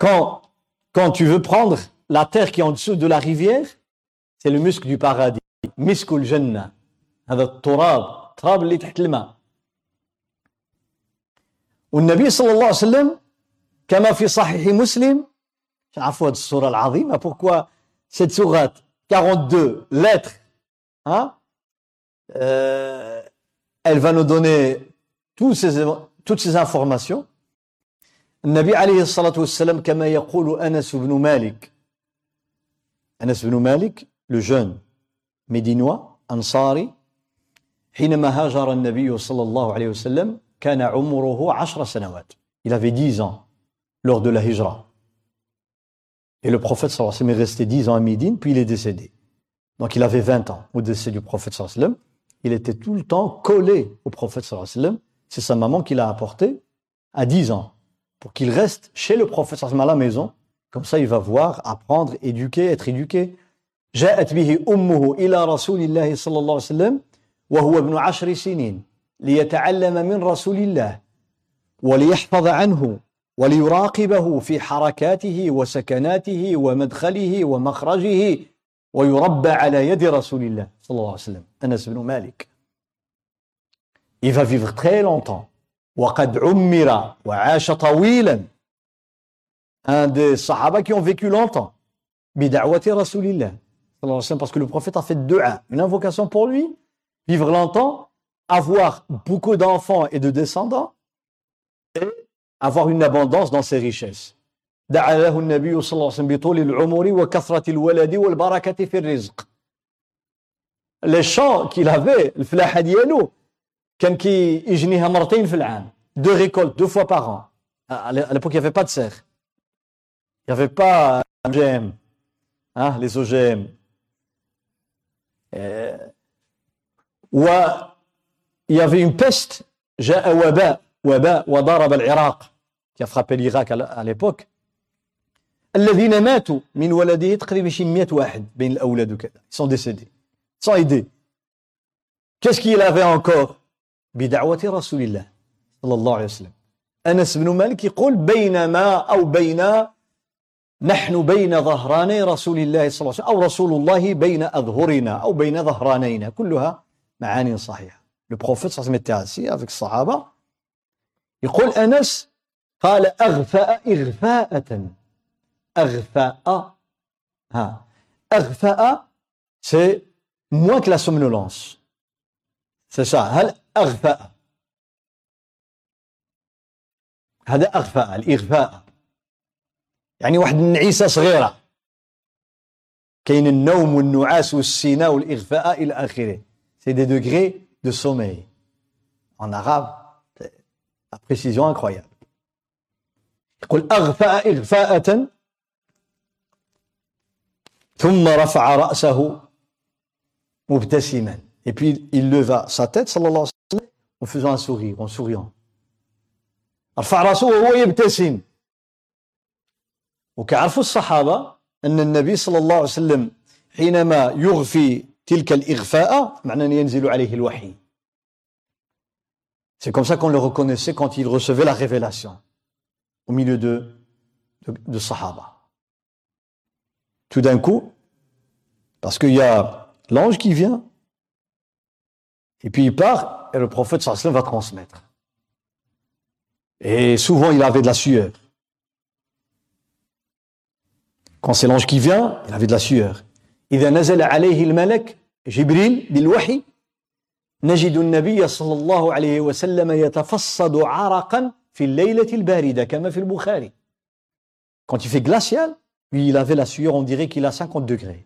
quand, quand tu veux prendre la terre qui est en dessous de la rivière, c'est le muscle du paradis. Miskul Jannah. هذا التراب التراب اللي تحت الماء والنبي صلى الله عليه وسلم كما في صحيح مسلم عفوا هذه السورة العظيمة pourquoi cette sourate 42 lettres hein, euh, elle va nous donner tous ces, toutes ces informations النبي عليه الصلاة والسلام كما يقول أنس بن مالك أنس بن مالك le jeune médinois أنصاري حينما هاجر النبي صلى الله عليه وسلم كان عمره عشر سنوات il avait 10 ans lors de la hijra et le prophète sallallahu alayhi wa sallam est resté 10 ans à Médine puis il est décédé donc il avait 20 ans au décès du prophète sallallahu alayhi wa sallam il était tout le temps collé au prophète sallallahu alayhi wa sallam c'est sa maman qui l'a apporté à 10 ans Pour qu'il reste chez le prophète à la maison. Comme ça il va voir apprendre éduquer être éduqué. جاءت به أمه إلى رسول الله صلى الله عليه وسلم وهو ابن عشر سنين ليتعلم من رسول الله وليحفظ عنه وليراقبه في حركاته وسكناته ومدخله ومخرجه ويربى على يد رسول الله صلى الله عليه وسلم أنس بن مالك Il va vivre très longtemps. وقد عمر وعاش طويلا un des sahaba qui ont vécu longtemps بدعوة رسول الله صلى الله عليه وسلم parce que le prophète a fait dua une invocation pour lui vivre longtemps, avoir beaucoup d'enfants et de descendants, et avoir une abondance dans ses richesses. Les champs qu'il avait, le flaha ديالو كان كي يجنيها مرتين في العام deux récoltes deux fois par an à l'époque il n'y avait pas de serre il n'y avait pas OGM hein, les OGM ويا في une peste جاء وباء وباء وضرب العراق qui a frappé l'Irak à l'époque الذين ماتوا من ولده تقريبا شي 100 واحد بين الاولاد وكذا ils sont décédés sans aider qu'est-ce qu'il avait encore بدعوة رسول الله صلى الله عليه وسلم. أنس بن مالك يقول بينما أو بين نحن بين ظهراني رسول الله صلى الله عليه وسلم أو رسول الله بين أظهرنا أو بين ظهرانينا. كلها معاني صحيحة. Le prophète صلى الله عليه وسلم الصحابة يقول أنس قال أغفأ إغفاءة. أغفأ. ها. أغفأ c'est moins que c'est ça هل أغفأ؟ هذا أغفأ الإغفاء. يعني واحد النعيسة صغيرة. كاين النوم والنعاس والسيناء والإغفاء إلى آخره. C'est des degrés de sommeil. En arabe, la précision incroyable. يقول أغفأ إغفاءة ثم رفع رأسه مبتسما. et puis il leva sa tête صلى الله عليه وسلم en faisant un sourire en souriant رفع رأسه وهو يبتسم وكعرفوا الصحابة أن النبي صلى الله عليه وسلم حينما يغفي تلك الإغفاء معناه ينزل عليه الوحي C'est comme ça qu'on le reconnaissait quand il recevait la révélation au milieu de, de, de Sahaba. Tout d'un coup, parce qu'il y a l'ange qui vient, et puis il part, et le prophète sallam va transmettre. Et souvent, il avait de la sueur. Quand c'est l'ange qui vient, il avait de la sueur. إذا نزل عليه الملك جبريل بالوحي نجد النبي صلى الله عليه وسلم يتفصد عرقا في الليلة الباردة كما في البخاري Quand il fait glacial, lui il avait la sueur, on dirait qu'il a 50 degrés.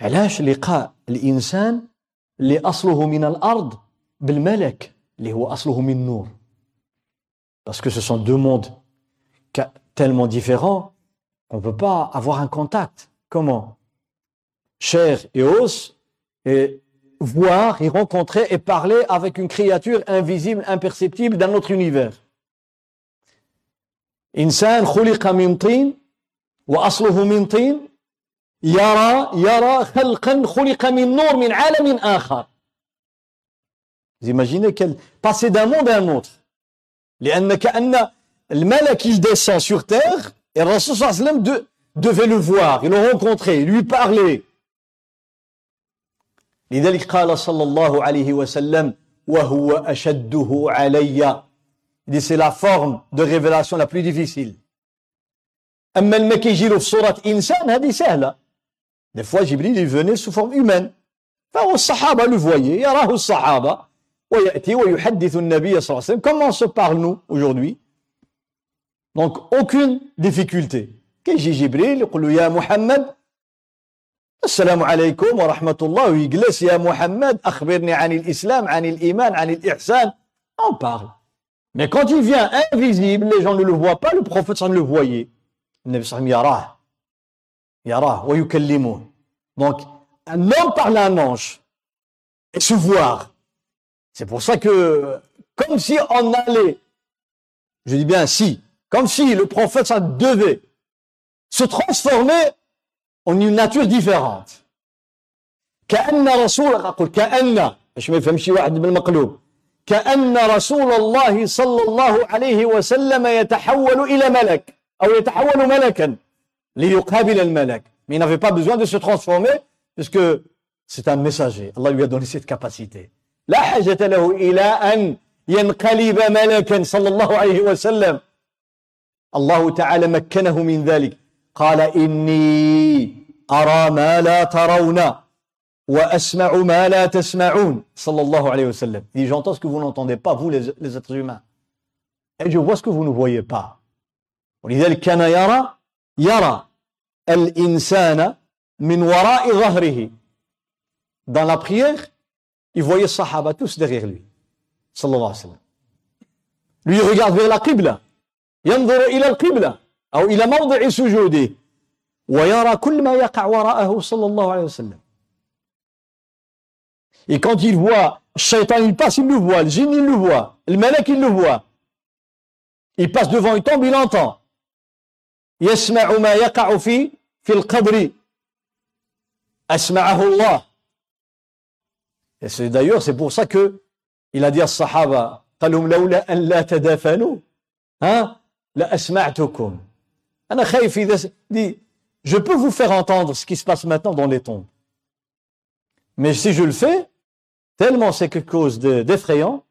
علاش لقاء الإنسان اللي أصله من الأرض بالملك اللي هو أصله من نور Parce que ce sont deux mondes tellement différents qu'on ne peut pas avoir un contact. Comment chair et os, et voir et rencontrer et parler avec une créature invisible, imperceptible d'un autre univers. إنسان خلق من طين وأصله من طين يرى يرى خلقا خلق من نور من عالم آخر. Vous imaginez quel passer d'un monde à un autre. لأن كأن malak il descend sur terre et le Rasul sallam de, devait le voir, il le rencontrer, lui parler. لذلك قال صلى الله عليه وسلم وهو أشده علي Il dit c'est la forme de révélation la plus difficile. أما لما كيجي له في صورة إنسان هذه سهلة. Des fois Jibril il venait sous forme humaine. فهو الصحابة le voyaient, يراه الصحابة ويأتي ويحدث النبي صلى الله عليه وسلم. Comment on se parle nous aujourd'hui Donc aucune difficulté. كيجي جبريل يقول له يا محمد السلام عليكم ورحمة الله ويجلس يا محمد أخبرني عن الإسلام عن الإيمان عن الإحسان on parle mais quand il vient invisible les gens ne le voient pas le prophète le voyait النبي صلى الله عليه وسلم يراه يراه ويكلمه donc un homme parle à un ange et se voir c'est pour ça que comme si on allait je dis bien si comme si le prophète ça devait se transformer en une nature différente كأن رسول أقول كأن باش ما يفهمش واحد بالمقلوب كأن رسول الله صلى الله عليه وسلم يتحول إلى ملك أو يتحول ملكا mais il n'avait pas besoin de se transformer puisque c'est un messager Allah lui a donné cette capacité لا حاجة له إلى أن ينقلب ملكا صلى الله عليه وسلم الله تعالى مكنه من ذلك قال إني أرى ما لا ترون وأسمع ما لا تسمعون صلى الله عليه وسلم Il dit j'entends ce que vous n'entendez pas vous les, les êtres humains et je vois ce que vous ne voyez pas ولذلك كان يرى يرى الإنسان من وراء ظهره dans la prière il voyait les sahaba tous derrière lui صلى الله عليه وسلم lui il regarde vers la qibla ينظر إلى القبلة أو إلى موضع سجوده ويرى كل ما يقع وراءه صلى الله عليه وسلم Et quand il voit Shaitan, il passe, il le voit. Le djinn, il le voit. Le malak, il le voit. Il passe devant, il tombe, il entend. يسمع ما يقع في في القبر أسمعه الله Et c'est d'ailleurs, c'est pour ça que il a dit à Sahaba, قال لهم لولا أن لا تدافنوا ها لأسمعتكم أنا خايف إذا dit Je peux vous faire entendre ce qui se passe maintenant dans les tombes. Mais si je le fais, tellement c'est quelque chose d'effrayant,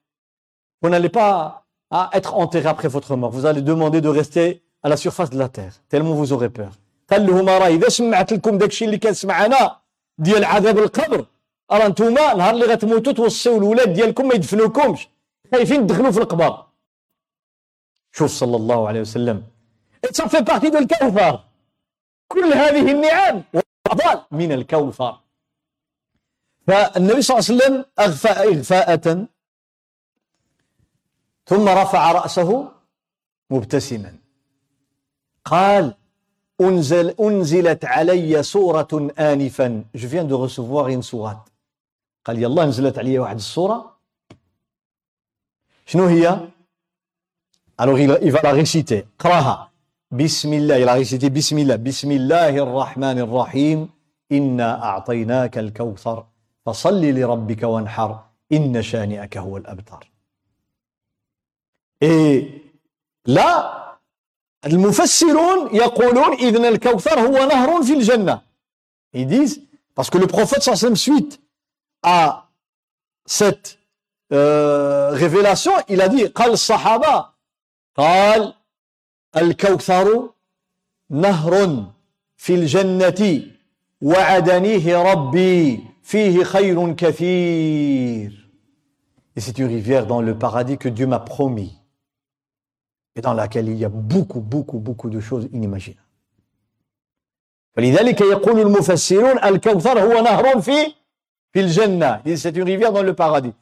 vous n'allez pas être enterré après votre mort. Vous allez demander de rester à la surface de la terre, tellement vous aurez peur. قال لهم راه إذا سمعت لكم داك الشيء اللي كنسمع أنا ديال عذاب القبر راه نتوما نهار اللي غتموتوا توصيو الولاد ديالكم ما يدفنوكمش. خايفين تدخلوا في القبر؟ شوف صلى الله عليه وسلم. Ça fait partie de الكوثر كل هذه النعم وأفضل من الكوثر. فالنبي صلى الله عليه وسلم أغفى إغفاءة ثم رفع رأسه مبتسما. قال أنزل أنزلت علي سورة آنفا. Je viens de recevoir une sourate. قال يلا نزلت علي واحد السورة. شنو هي؟ Alors il va la réciter. قراها بسم الله. Il récité بسم الله. بسم الله الرحمن الرحيم. إنا أعطيناك الكوثر. فصل لربك وانحر. إن شانئك هو الأبتر. Et là, المفسرون يقولون إذن الكوثر هو نهر في الجنة. Ils disent, parce que le prophète sallam suite à cette euh, révélation, il a dit, قال الصحابة قال الكوثر نهر في الجنة وعدنيه ربي فيه خير كثير Et c'est une rivière dans le paradis que Dieu m'a promis Et dans laquelle il y a beaucoup, beaucoup, beaucoup de choses inimaginables. فلذلك يقول المفسرون الكوثر هو نهر في في الجنة. C'est une rivière dans le paradis.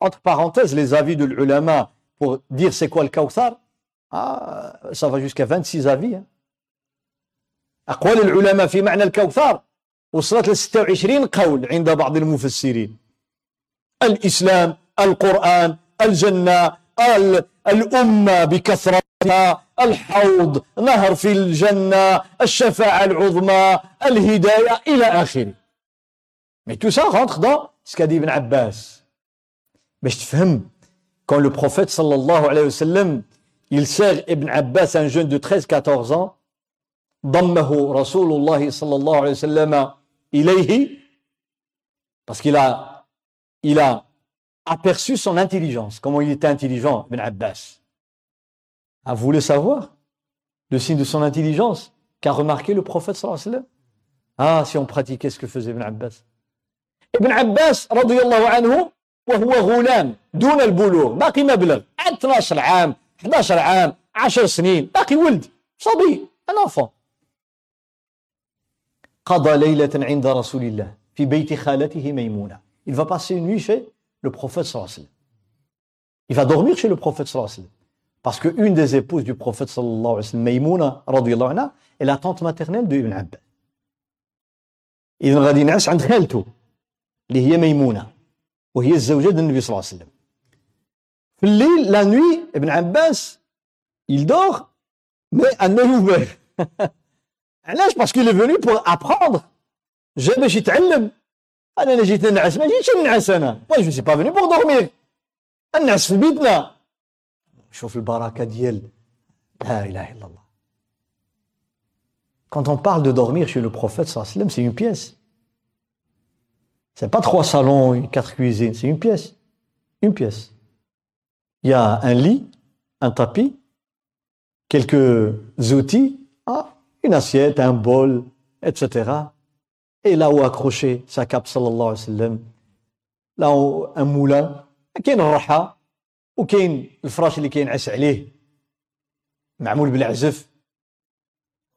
Entre parenthèses, les avis de l'ulama pour dire c'est quoi le kawthar, آه ça va jusqu'à 26 avis hein. أقوال العلماء في معنى الكوثر وصلت ل 26 قول عند بعض المفسرين الإسلام القرآن الجنة الأمة بكثرتها الحوض نهر في الجنة الشفاعة العظمى الهداية إلى آخره Mais tout ça rentre dans ce qu'a dit Ibn Abbas. Mais je te quand le prophète sallallahu alayhi wa sallam il sert Ibn Abbas, un jeune de 13-14 ans, ضمه رسول الله صلى الله عليه وسلم إليه parce qu'il a, il a aperçu son intelligence, comment il était intelligent, Ibn Abbas. Ah, vous voulez savoir le signe de son intelligence qu'a remarqué le prophète sallallahu alayhi wa sallam Ah, si on pratiquait ce que faisait Ibn Abbas. Ibn Abbas, radiyallahu anhu, وهو غلام دون البلوغ باقي ما بلغ 12 عام 11 عام 10 سنين باقي ولد صبي un enfant قضى ليلة عند رسول الله في بيت خالته ميمونة il va passer une nuit chez le prophète sallallahu alayhi wa sallam il va dormir chez le prophète sallallahu alayhi wa sallam parce qu'une des épouses du prophète sallallahu alayhi wa sallam Maïmouna radiyallahu anha est la tante maternelle de Ibn Abbas إذن غادي نعس عند خالته اللي هي ميمونة وهي الزوجة النبي صلى الله عليه وسلم في الليل لا نوي ابن عباس il dort mais un œil ouvert علاش باسكو il est venu pour apprendre جا باش يتعلم انا جيت ننعس ما جيتش ننعس انا moi je suis pas venu pour dormir ننعس في بيتنا شوف البركه ديال لا اله الا الله Quand on parle de dormir chez le prophète, c'est une pièce. C'est pas trois salons et quatre cuisines, c'est une pièce. Une pièce. Il y a un lit, un tapis, quelques outils, ah, une assiette, un bol, etc. Et là où accrocher sa cape, sallallahu alayhi wa sallam, là où un moulin, كاين الرحى وكاين الفراش اللي كينعس عليه معمول بالعزف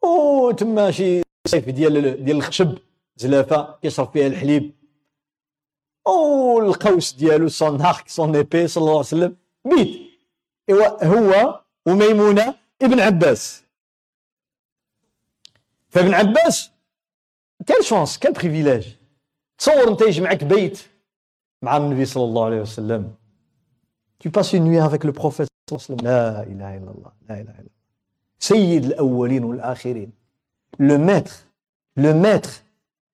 وتما شي صيف ديال ديال الخشب زلافه كيشرب فيها الحليب والقوس ديالو son arc son épée صلى الله عليه وسلم بيت هو وميمونه ابن عباس فابن عباس كان شونس كان بريفيليج تصور انت يجمعك بيت مع النبي صلى الله عليه وسلم Tu passes une nuit avec le prophète صلى الله عليه وسلم لا إله إلا الله لا إله إلا الله سيد الأولين والآخرين le maître le maître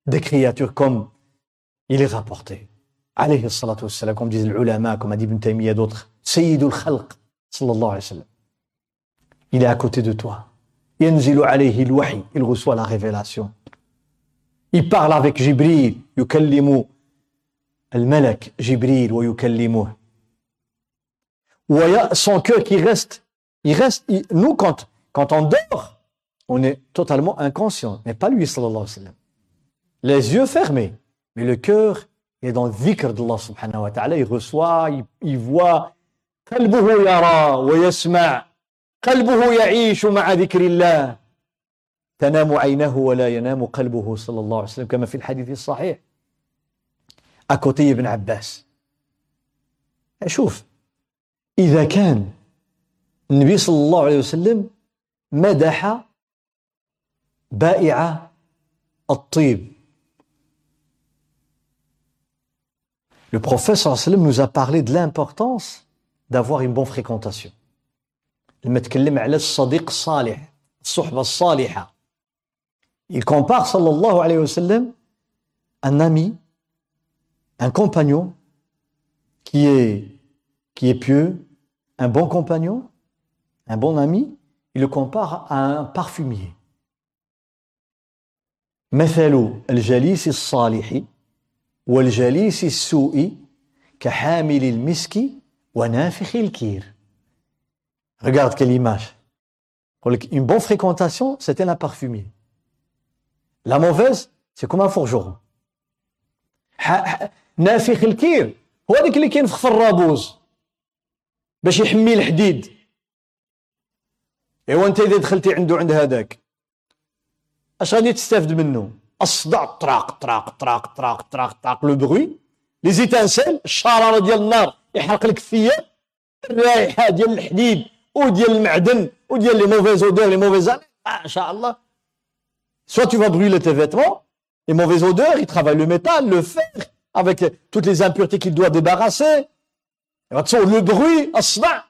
des créatures comme il est rapporté عليه الصلاة والسلام comme disent les ulama comme a dit Ibn Taymiyyah d'autres سيد الخلق صلى الله عليه وسلم il est à côté de toi ينزل عليه الوحي il reçoit la révélation il parle avec Jibril يكلم الملك جبريل ويكلمه ويا son cœur qui reste il reste il, nous quand quand on dort on est totalement inconscient mais pas lui sallallahu alayhi wa sallam les yeux fermés mais le cœur est dans le dhikr d'Allah subhanahu wa ta'ala il reçoit il, il voit قلبه يرى ويسمع قلبه يعيش مع ذكر الله تنام عينه ولا ينام قلبه صلى الله عليه وسلم كما في الحديث الصحيح. à côté ابن عباس. شوف إذا كان النبي صلى الله عليه وسلم مدح بائع الطيب. Le prophète صلى الله عليه وسلم nous a parlé de l'importance d'avoir une bonne fréquentation. لما تكلم على الصديق الصالح الصحبة الصالحة. Il compare صلى الله عليه وسلم un ami, un compagnon qui est, qui est pieux, un bon compagnon, un bon ami, il le compare à un parfumier. مثل الجليس الصالح والجليس السوء كحامل المسك ونافخ الكير Regarde quelle image. Une bonne fréquentation, c'était un parfumier. La mauvaise, c'est comme un forgeron. نافخ الكير هو هذاك اللي كينفخ في الرابوز باش يحمي الحديد ايوا انت اذا دخلتي عنده عند هذاك اش غادي تستافد منه الصداع طراق طراق طراق طراق طراق طراق لو بروي لي زيتانسيل الشراره ديال النار يحرق لك الثياب الرائحه ديال الحديد وديال المعدن وديال les mauvaises odeurs les mauvaises ان شاء الله soit tu vas brûler tes vêtements les mauvaises odeurs il travaille le métal le fer avec toutes les impuretés qu'il doit débarrasser غتصور لو بروي الصداع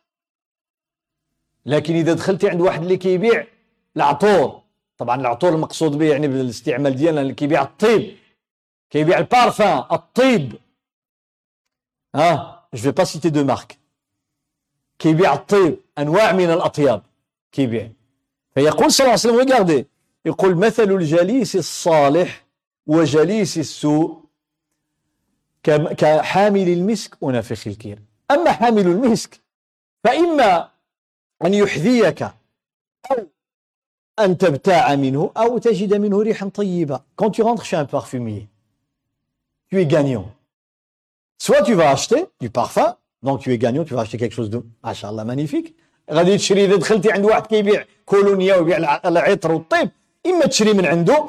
لكن اذا دخلتي عند واحد اللي كيبيع العطور طبعا العطور المقصود به يعني بالاستعمال ديالنا اللي كيبيع الطيب كيبيع البارفان الطيب ها جو في با سيتي دو مارك كيبيع الطيب أنواع من الأطياب كيبيع فيقول صلى الله عليه وسلم regardez يقول مثل الجليس الصالح وجليس السوء. كحامل المسك ونافخ الكير أما حامل المسك فإما أن يحذيك أو أن تبتاع منه أو تجد منه ريحا طيبة. Quand tu rentres chez un parfumier tu es gagnant. Soit tu vas acheter du parfum donc tu es gagnant tu vas acheter quelque chose de machallah magnifique. غادي تشري اذا دخلتي عند واحد كيبيع كولونيا ويبيع العطر والطيب. إما تشري من عنده.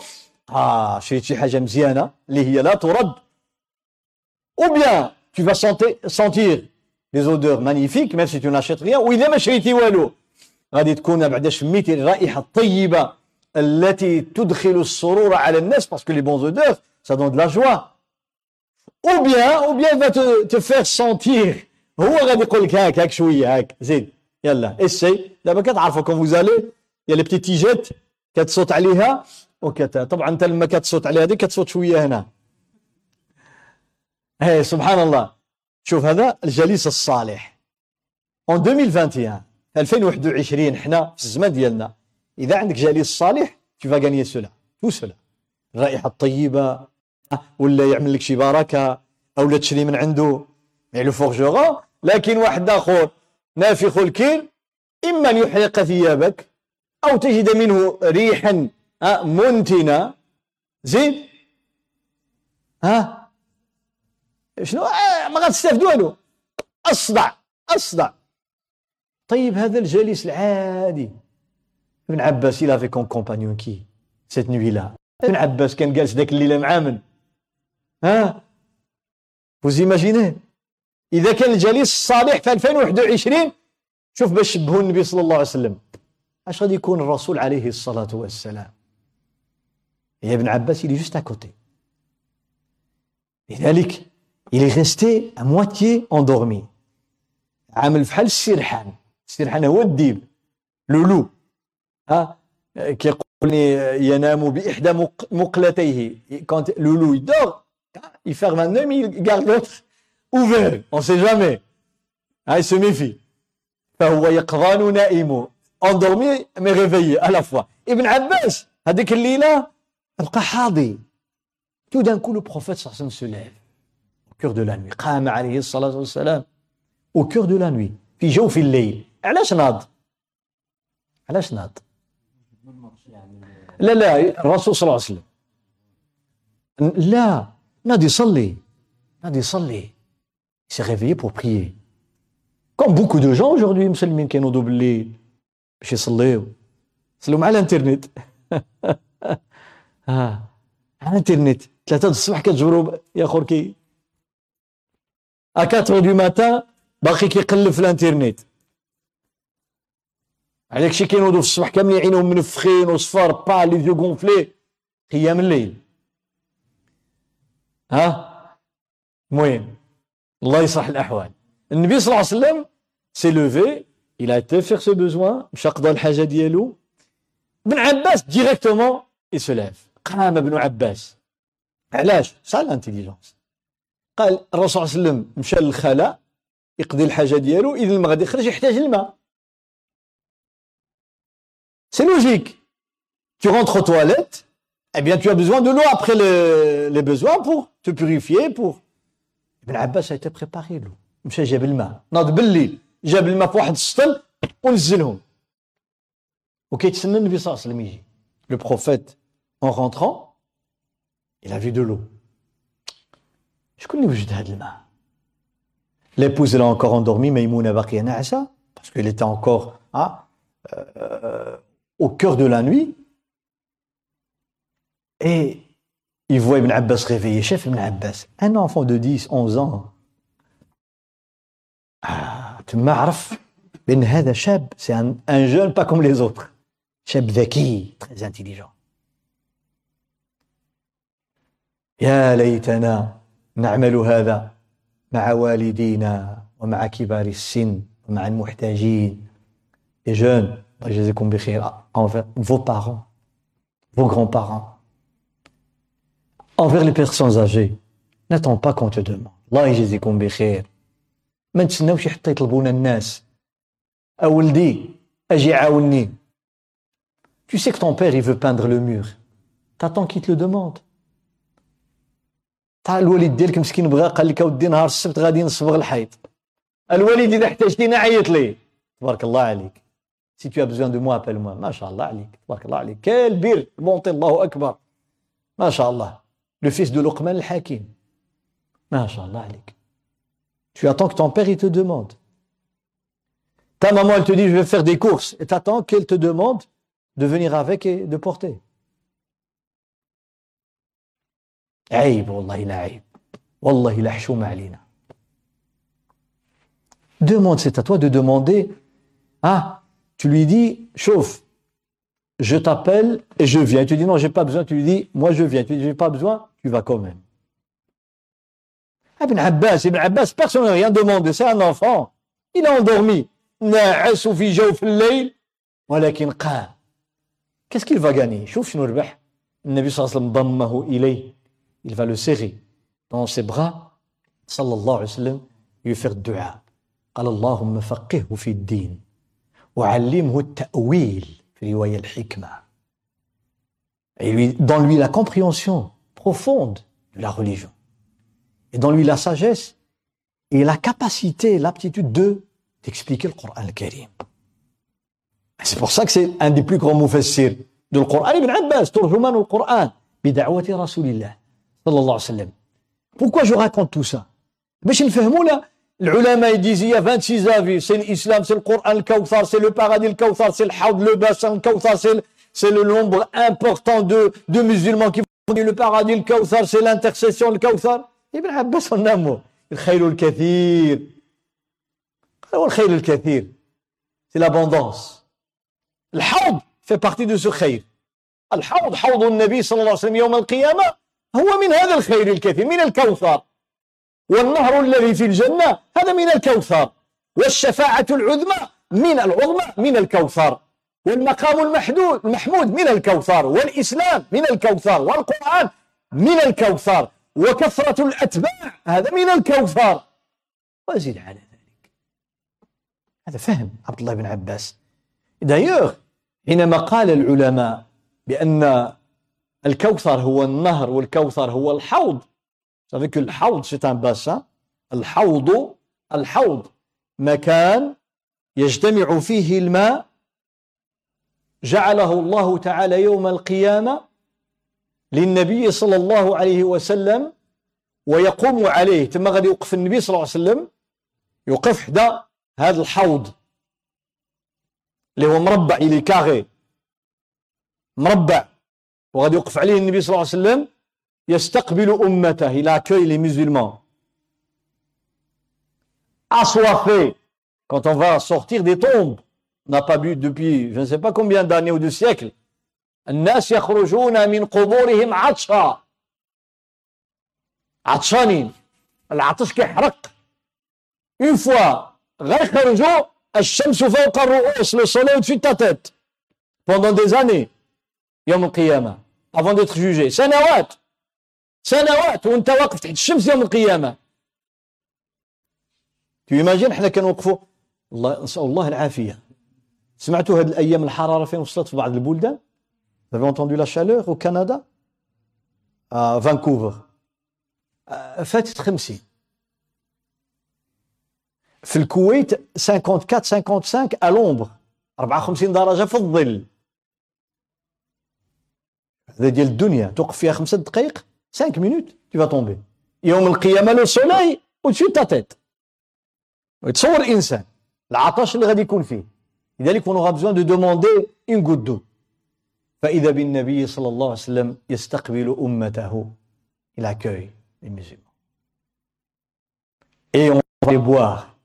آه شريت شي حاجة مزيانة اللي هي لا ترد. Ou bien tu vas sentir des odeurs magnifiques même si tu n'achètes rien واذا ما شريتي والو. غادي تكون بعدا شميتي الرائحة الطيبة التي تدخل السرور على الناس parce que les bonnes odeurs ça donne de la joie ou bien ou bien va te, te faire sentir. هو غادي يقول لك هاك هاك شوية هاك. زيد يلا اسي دابا كتعرفوا quand vous allez y a les petites tige ات كتصوت عليها؟ وكت طبعا انت لما كتصوت عليها هذه كتصوت شوية هنا. إيه سبحان الله. شوف هذا الجليس الصالح. en 2021 2021 حنا في الزمان ديالنا. إذا عندك جليس صالح tu vas cela. Tout cela. الرائحة الطيبة ولا يعمل لك شي بركة أو تشري من عنده. لو فورجورون لكن واحد آخر نافخ الكير إما أن يحرق ثيابك أو تجد منه ريحا منتنة. زين؟ ها؟ شنو؟ ما غتستافدوا والو أصدع أصدع. طيب هذا الجليس العادي. ابن عباس il avait comme compagnon qui cette nuit là ابن عباس كان جالس ذاك الليلة مع من؟ ها؟ Imaginez إذا كان الجليس الصالح في 2021 شوف باش شبهوا النبي صلى الله عليه وسلم. اش غادي يكون الرسول عليه الصلاة والسلام. يا ابن عباس juste à côté. لذلك il est resté à moitié عامل بحال السرحان. السرحان هو الديب. لولو ها؟ كيقول ينام بإحدى مقلتيه. كونت لولو يدور il ferme un œil il garde l'autre ouvert. On sait فهو يقظان نائم. Mais réveillé à la fois. ابن عباس هذيك الليلة بقى حاضي. Tout d'un coup le prophète صلى الله عليه وسلم se lève. De la nuit. قام عليه الصلاة والسلام. Au cœur de la nuit. في جوف الليل علاش ناض علاش ناض لا لا الرسول صلى الله عليه وسلم. لا ناض يصلي ناض يصلي s'est réveillé pour prier. Comme beaucoup de gens aujourd'hui مسلمين كينوضوا بالليل باش يصليو يصليو مع الانترنت. ها على الانترنت. ثلاثة الصباح كتجبروا jusqu'à 4 du matin باقي كيقلب في الانترنت. عليك شي كينوضوا في الصباح كاملين عينهم منفخين وصفار pas les yeux gonflés قيام الليل. ها؟ المهم الله يصلح الأحوال. النبي صلى الله عليه وسلم سي لوفي il a été faire ses besoins مشى قضى الحاجه ديالو ابن عباس ديريكتومون il se lève قام ابن عباس علاش سا لانتيليجونس قال الرسول صلى الله عليه وسلم مشى للخلاء يقضي الحاجه ديالو اذا ما غادي يخرج يحتاج الماء C'est logique. Tu rentres aux toilettes, eh bien, tu as besoin de l'eau après le, les besoins pour te purifier, pour... Ibn Abbas a été préparé, l'eau. مشى جاب الماء ناض بالليل جاب الماء في واحد السطل ونزلهم وكيتسنى النبي صلى الله عليه وسلم يجي لو بروفيت en rentrant il a vu de l'eau شكون اللي وجد هذا الماء l'épouse elle a encore endormi ميمونه باقيه ناعسه parce qu'elle était encore ah, euh, au cœur de la nuit et il voit Ibn Abbas réveillé, chef Ibn Abbas, un enfant de 10, 11 ans. Ah, tu m'arraf, Ben Hada Shab, c'est un, un, jeune pas comme les autres. Shab Dhaki, très intelligent. يا ليتنا نعمل هذا مع والدينا ومع كبار السن ومع المحتاجين les jeunes envers vos parents, vos grands-parents, envers les personnes âgées. N'attends pas qu'on te demande. الله يجزيكم بخير ما نتسناوش حتى يطلبونا الناس. أولدي أجي عاوني. Tu sais que ton père, il veut peindre le mur. T'attends qu'il te le demande. تاع الوالد ديالك مسكين بغى قال لك أودي نهار السبت غادي نصبغ الحيط. الوالد إذا احتاجتيني عيط لي تبارك الله عليك. si tu as besoin de moi appelle-moi ما شاء الله عليك. تبارك الله عليك. quelle pure bonté الله اكبر ما شاء الله. le fils de لقمان الحكيم. ما شاء الله عليك. Tu attends que ton père, il te demande. Ta maman, elle te dit, je vais faire des courses. Et t'attends qu'elle te demande de venir avec et de porter. Demande, c'est à toi de demander. Ah, tu lui dis, chauffe, je t'appelle et je viens. Tu dis, non, j'ai pas besoin. Tu lui dis, moi, je viens. Tu lui dis, j'ai pas besoin. Tu vas quand même. Ibn Abbas Ibn Abbas personne n'a rien demandé c'est un enfant il a endormi ناعس في جوف الليل ولكن قام qu'est-ce qu'il va gagner شوف شنو ربح النبي صلى الله عليه وسلم ضمه إليه il va le serrer dans ses bras صلى الله عليه وسلم lui faire dua قال اللهم فقهه في الدين وعلمه التأويل في رواية الحكمة et lui, dans lui la compréhension profonde de la religion et dans lui la sagesse et la capacité, l'aptitude de d'expliquer le Coran al-Karim. C'est pour ça que c'est un des plus grands mufassirs du Coran. Ibn Abbas, turjuman du Coran, bid'awati Rasulillah, sallallahu alayhi wa sallam. Pourquoi je raconte tout ça? Parce qu'ils fahmou là, l'ulama ils disent, il y a 26 avis, c'est l'islam, c'est le Coran, le Kawthar, c'est le paradis, le Kawthar, c'est le Hawd, le bassin, le Kawthar, c'est le nombre important de, de musulmans qui font le paradis, le Kawthar, c'est l'intercession, le Kawthar. En un mot الخير الكثير. هو الخير الكثير. C'est l'abondance. الحوض fait partie de ce خير. الحوض حوض النبي صلى الله عليه وسلم يوم القيامة. هو من هذا الخير الكثير من الكوثر. والنهر الذي في الجنة هذا من الكوثر. والشفاعة العظمى من العظمى من الكوثر. والمقام المحدود المحمود من الكوثر. والإسلام من الكوثر. والقرآن من الكوثر. وكثرة الأتباع هذا من الكوثر. وزد على ذلك. هذا فهم عبد الله بن عباس. دايوغ حينما قال العلماء بأن الكوثر هو النهر والكوثر هو الحوض que الحوض un bassin الحوض الحوض مكان يجتمع فيه الماء. جعله الله تعالى يوم القيامة للنبي صلى الله عليه وسلم ويقوم عليه. ثم غادي يوقف النبي صلى الله عليه وسلم يوقف حدا هذا الحوض اللي هو مربع اللي كاغي. مربع. وغادي يوقف عليه النبي صلى الله عليه وسلم يستقبل أمته. Il accueille les musulmans. Assoiffés quand on va sortir des tombes. On n'a pas bu depuis je ne sais pas combien d'années ou de siècles. الناس يخرجون من قبورهم عطشا. عطشانين. العطش كيحرق. Une fois غيخرجوا الشمس فوق الرؤوس au-dessus de ta tête pendant des années يوم القيامة avant d'être jugé. سنوات. سنوات. وانت واقف تحت الشمس يوم القيامة. Tu imagines إحنا كنوقفوا الله نسأل الله العافية. سمعتوا هذه الأيام الحرارة فين وصلت في بعض البلدان؟ Vous avez entendu la chaleur au Canada À Vancouver. فاتت 50 في الكويت 54 55 à l'ombre 54 درجة في الظل هذا ديال الدنيا توقف فيها خمسة دقائق 5 minutes tu vas tomber يوم القيامة لو سولاي au-dessus de ta tête تصور الإنسان العطش اللي غادي يكون فيه لذلك on aura besoin de demander une goutte d'eau فإذا بالنبي صلى الله عليه وسلم يستقبل أمته il accueille les musulmans et on va les boire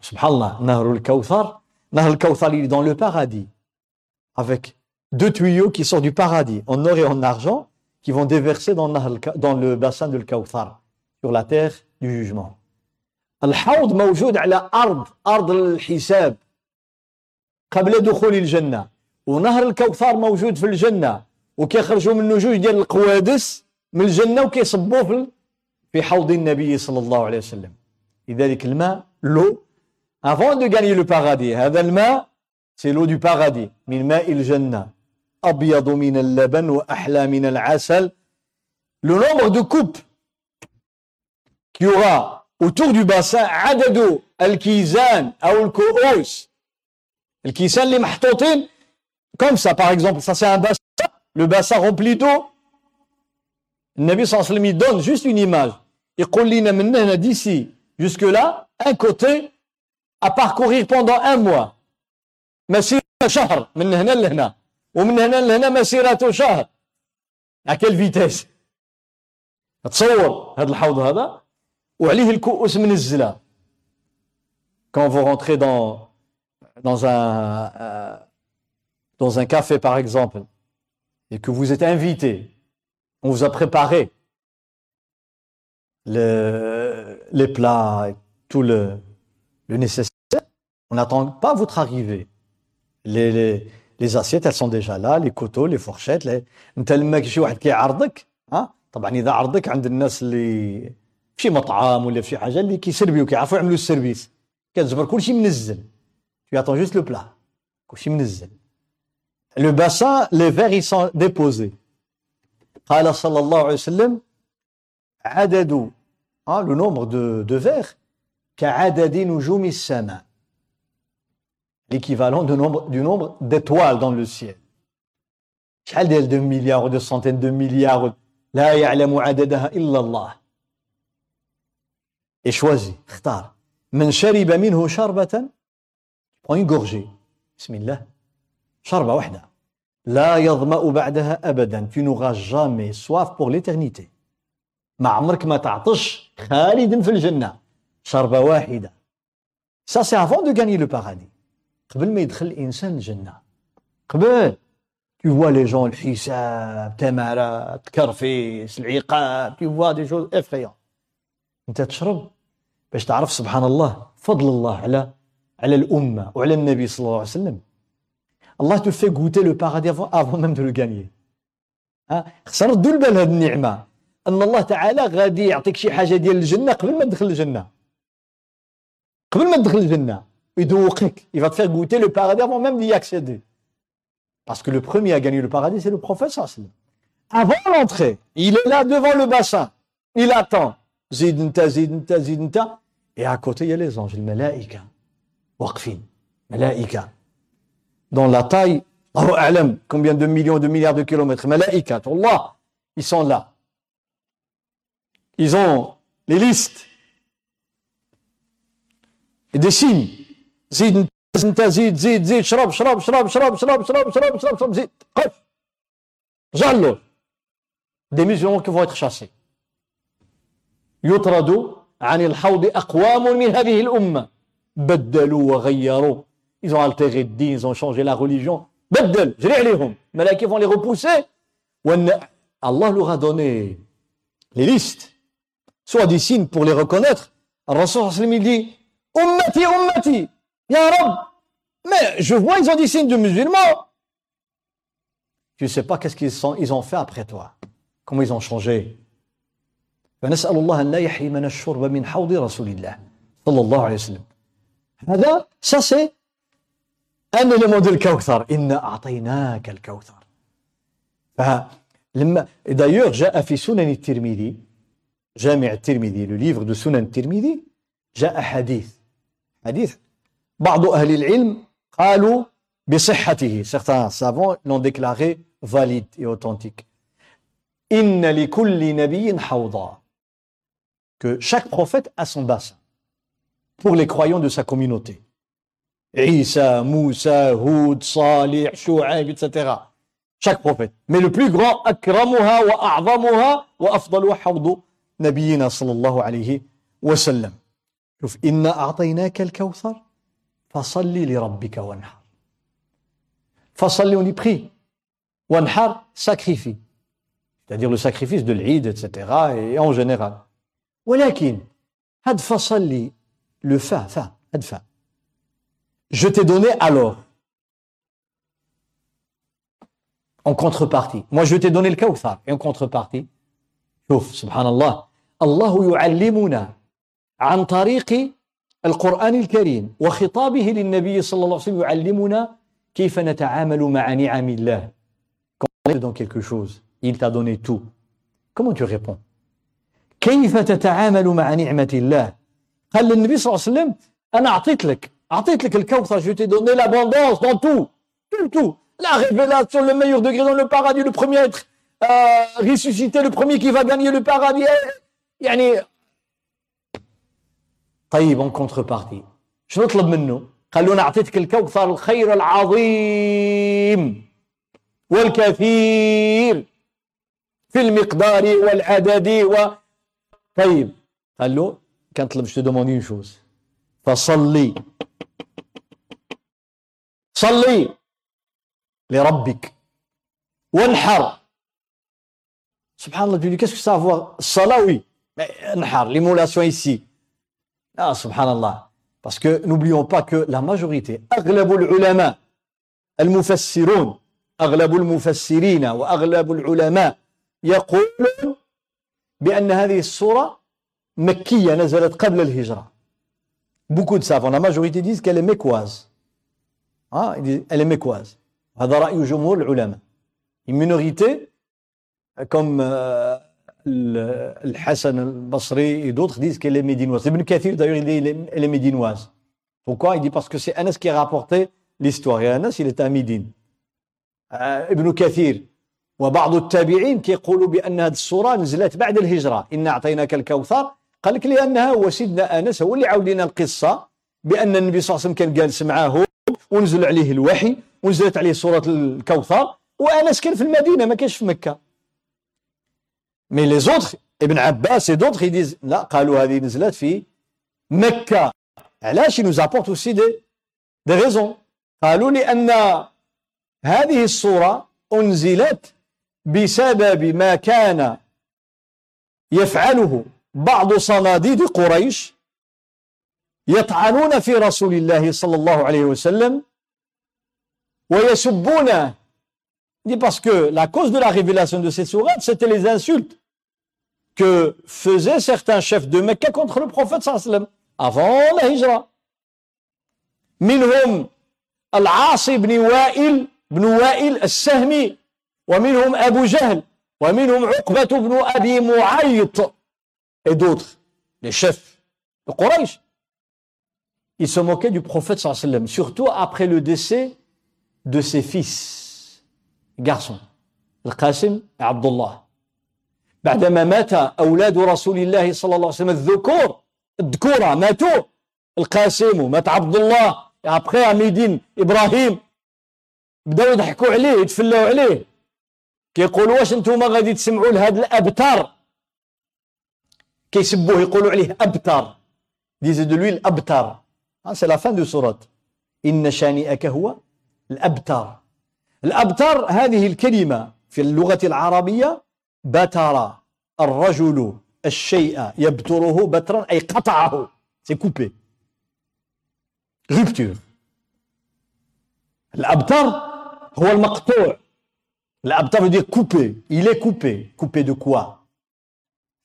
subhanallah نهر الكوثر نهر الكوثر il est dans le paradis avec deux tuyaux qui sortent du paradis en or et en argent qui vont déverser dans, dans le bassin de Kawthar sur la terre du jugement الحوض موجود على أرض أرض الحساب قبل دخول الجنة ونهر الكوثر موجود في الجنة وكيخرجوا منه جوج ديال القوادس من الجنة وكيصبوه في في حوض النبي صلى الله عليه وسلم. لذلك الماء لو avant de gagner le paradis هذا الماء c'est l'eau du paradis من ماء الجنة. أبيض من اللبن وأحلى من العسل. Le nombre de coupes qu'il y autour du bassin عدد الكيزان أو الكؤوس. الكيسان اللي محطوطين comme ça par exemple ça c'est un bassin le bassin rempli d'eau النبي صلى الله عليه وسلم il donne juste une image يقول لنا من هنا d'ici jusque là un côté à parcourir pendant un mois مسيرة شهر من هنا لهنا ومن هنا لهنا مسيرة شهر à quelle vitesse تصور هذا الحوض هذا وعليه الكؤوس من الزلا quand vous rentrez dans dans un euh, dans un café par exemple et que vous êtes invité on vous a préparé le, les plats et tout le, le nécessaire on n'attend pas votre arrivée les, les, les assiettes elles sont déjà là les couteaux les fourchettes les... انت لما شي واحد كيعرضك ها طبعا اذا عرضك عند الناس اللي في شي مطعم ولا في شي حاجه اللي كيسربيو كيعرفوا يعملوا السيرفيس كتجبر كلشي منزل tu attends juste le plat كلشي منزل le bassin les verres ils sont déposés قال صلى الله عليه وسلم عدد hein, le nombre de, de verres كعدد نجوم السماء l'équivalent du nombre, du nombre d'étoiles dans le ciel شحال ديال de milliards ou de centaines de milliards لا يعلم عددها إلا الله et choisis اختار من شرب منه شربة prends une gorgée بسم الله شربة واحدة لا يظمأ بعدها أبدا. Tu n'auras jamais soif pour l'éternité. ما عمرك ما تعطش خالدا في الجنة. شربة واحدة. Ça c'est avant de gagner le paradis. قبل ما يدخل الإنسان الجنة. قبل. Tu vois les gens الحساب تمارات كرفيس العقاب. Tu vois des choses effrayantes. أنت تشرب باش تعرف سبحان الله فضل الله على على الأمة وعلى النبي صلى الله عليه وسلم. الله te fait goûter le paradis avant, avant même de le gagner خسر ردوا البال هذه النعمة أن الله تعالى غادي يعطيك شي حاجة ديال الجنة قبل ما تدخل الجنة قبل ما تدخل الجنة يدوقك il va te faire goûter le paradis avant même d'y accéder parce que le premier à gagner le paradis c'est le prophète sallallahu avant l'entrée il est là devant le bassin il attend زيد انت زيد انت زيد انت et à côté il y a les anges الملائكة واقفين ملائكة dans la taille الله أعلم combien de millions de milliards de kilomètres ملائكة الله ils sont là ils ont les listes et des signes زيد انت زيد زيد زيد شرب شرب شرب شرب شرب شرب شرب شرب شرب زيد قف جعلوا des musulmans qui vont être chassés يطرد عن الحوض أقوام من هذه الأمة بدلوا وغيروا ils ont altéré le din ils ont changé la religion بدل جري عليهم الملائكة vont les repousser وأن Allah leur a donné les listes soit des signes pour les reconnaître الرسول صلى الله عليه وسلم il dit أمتي أمتي يا رب mais je vois ils ont des signes de musulmans tu ne sais pas qu'est-ce qu'ils ils ont fait après toi comment ils ont changé فنسأل الله أن لا يحرمنا الشرب من حوض رسول الله صلى الله عليه وسلم هذا ça c'est élément de الكوثر إنا أعطيناك الكوثر فلما d'ailleurs جاء في سنن الترمذي جامع الترمذي le livre de سنن الترمذي جاء حديث حديث بعض أهل العلم قالوا بصحته certains savants l'ont déclaré valide et authentique إن لكل نبي حوضا que chaque prophète a son bassin pour les croyants de sa communauté. Isa, Moussa, Houd, Salih, Shu'aib, etc. Chaque prophète. Mais le plus grand, akramuha wa a'zamuha wa afdalu hawdu nabiyina sallallahu alayhi wa sallam. شوف إنا أعطيناك الكوثر فصل لربك وانحر فصل on y prie وانحر sacrifie c'est-à-dire le sacrifice de l'Eid etc et en général ولكن هاد فصل لي le fa fa هاد fa je t'ai donné alors en contrepartie moi je t'ai donné le kawthar et en contrepartie شوف سبحان الله الله يعلمنا عن طريق القرآن الكريم وخطابه للنبي صلى الله عليه وسلم يعلمنا كيف نتعامل مع نعم الله Quand on dans quelque chose, il t'a donné tout. Comment tu réponds كيف تتعامل مع نعمة الله قال للنبي صلى الله عليه وسلم أنا أعطيت لك أعطيت لك الكوثر je t'ai donné l'abondance dans tout tout tout la révélation le meilleur degré dans le paradis le premier à être euh, ressuscité le premier qui va gagner le paradis يعني طيب en contrepartie شنو نطلب منه قال له انا اعطيتك الكوثر الخير العظيم والكثير في المقدار والعدد و طيب قال له كان طلب جو دوموندي اون شوز فصلي. صلي لربك. وانحر. سبحان الله tu dis qu'est-ce que ça a à voir الصلاة oui mais انحر l'immolation ici. Ah سبحان الله. Parce que أغلب العلماء المفسرون أغلب المفسرين وأغلب العلماء يقولون بأن هذه السورة مكية نزلت قبل الهجرة. Beaucoup de savants la majorité disent qu'elle est mécoise ah, elle est mécoise une minorité comme euh, الحسن البصري et d'autres disent qu'elle est médinoise Ibn Kathir d'ailleurs il dit elle est médinoise pourquoi il dit parce que c'est Anas qui a rapporté l'histoire et Anas il est à Médine ابن كثير وبعض التابعين كيقولوا بان هذه السوره نزلت بعد الهجره ان اعطيناك الكوثر قال لك لانها هو سيدنا أنس هو اللي عاود لنا القصة بأن النبي صلى الله عليه وسلم كان جالس معاه ونزل عليه الوحي ونزلت عليه سوره الكوثر وأنس كان في المدينة ما كانش في مكة. mais les autres ابن عباس et d'autres ils disent لا قالوا هذه نزلت في مكة. علاش؟ nous apportent aussi des des raisons قالوا لأن هذه السورة أنزلت بسبب ما كان يفعله بعض صناديد قريش يطعنون في رسول الله صلى الله عليه وسلم ويسبون. dit parce que la cause de la révélation de cette sourate c'était les insultes que faisaient certains chefs de مكة contre le prophète صلى الله عليه وسلم افون لا هجرة منهم العاص بن وائل بن وائل السهمي ومنهم ابو جهل ومنهم عقبة بن ابي معيط et d'autres, les chefs de Quraysh. Ils se moquaient du prophète sallallahu alayhi wa sallam, surtout après le décès de ses fils, garçons, القاسم عبد الله. بعدما مات أولاد رسول الله صلى الله عليه وسلم الذكور الذكورة ماتوا القاسم مات عبد الله après à إبراهيم بداو يضحكوا عليه يتفلاو عليه كيقولوا واش أنتم غادي تسمعوا لهذا الأبتر كيسبوه يقولوا عليه أبتر. disaient de lui الابتر c'est la fin de sourate إن شانئك هو الأبتر. الأبتر هذه الكلمة في اللغة العربية بتر. الرجل الشيء يبتره بترا أي قطعه. c'est coupé rupture. الأبتر هو المقطوع. الأبتر veut dire coupé il est de quoi?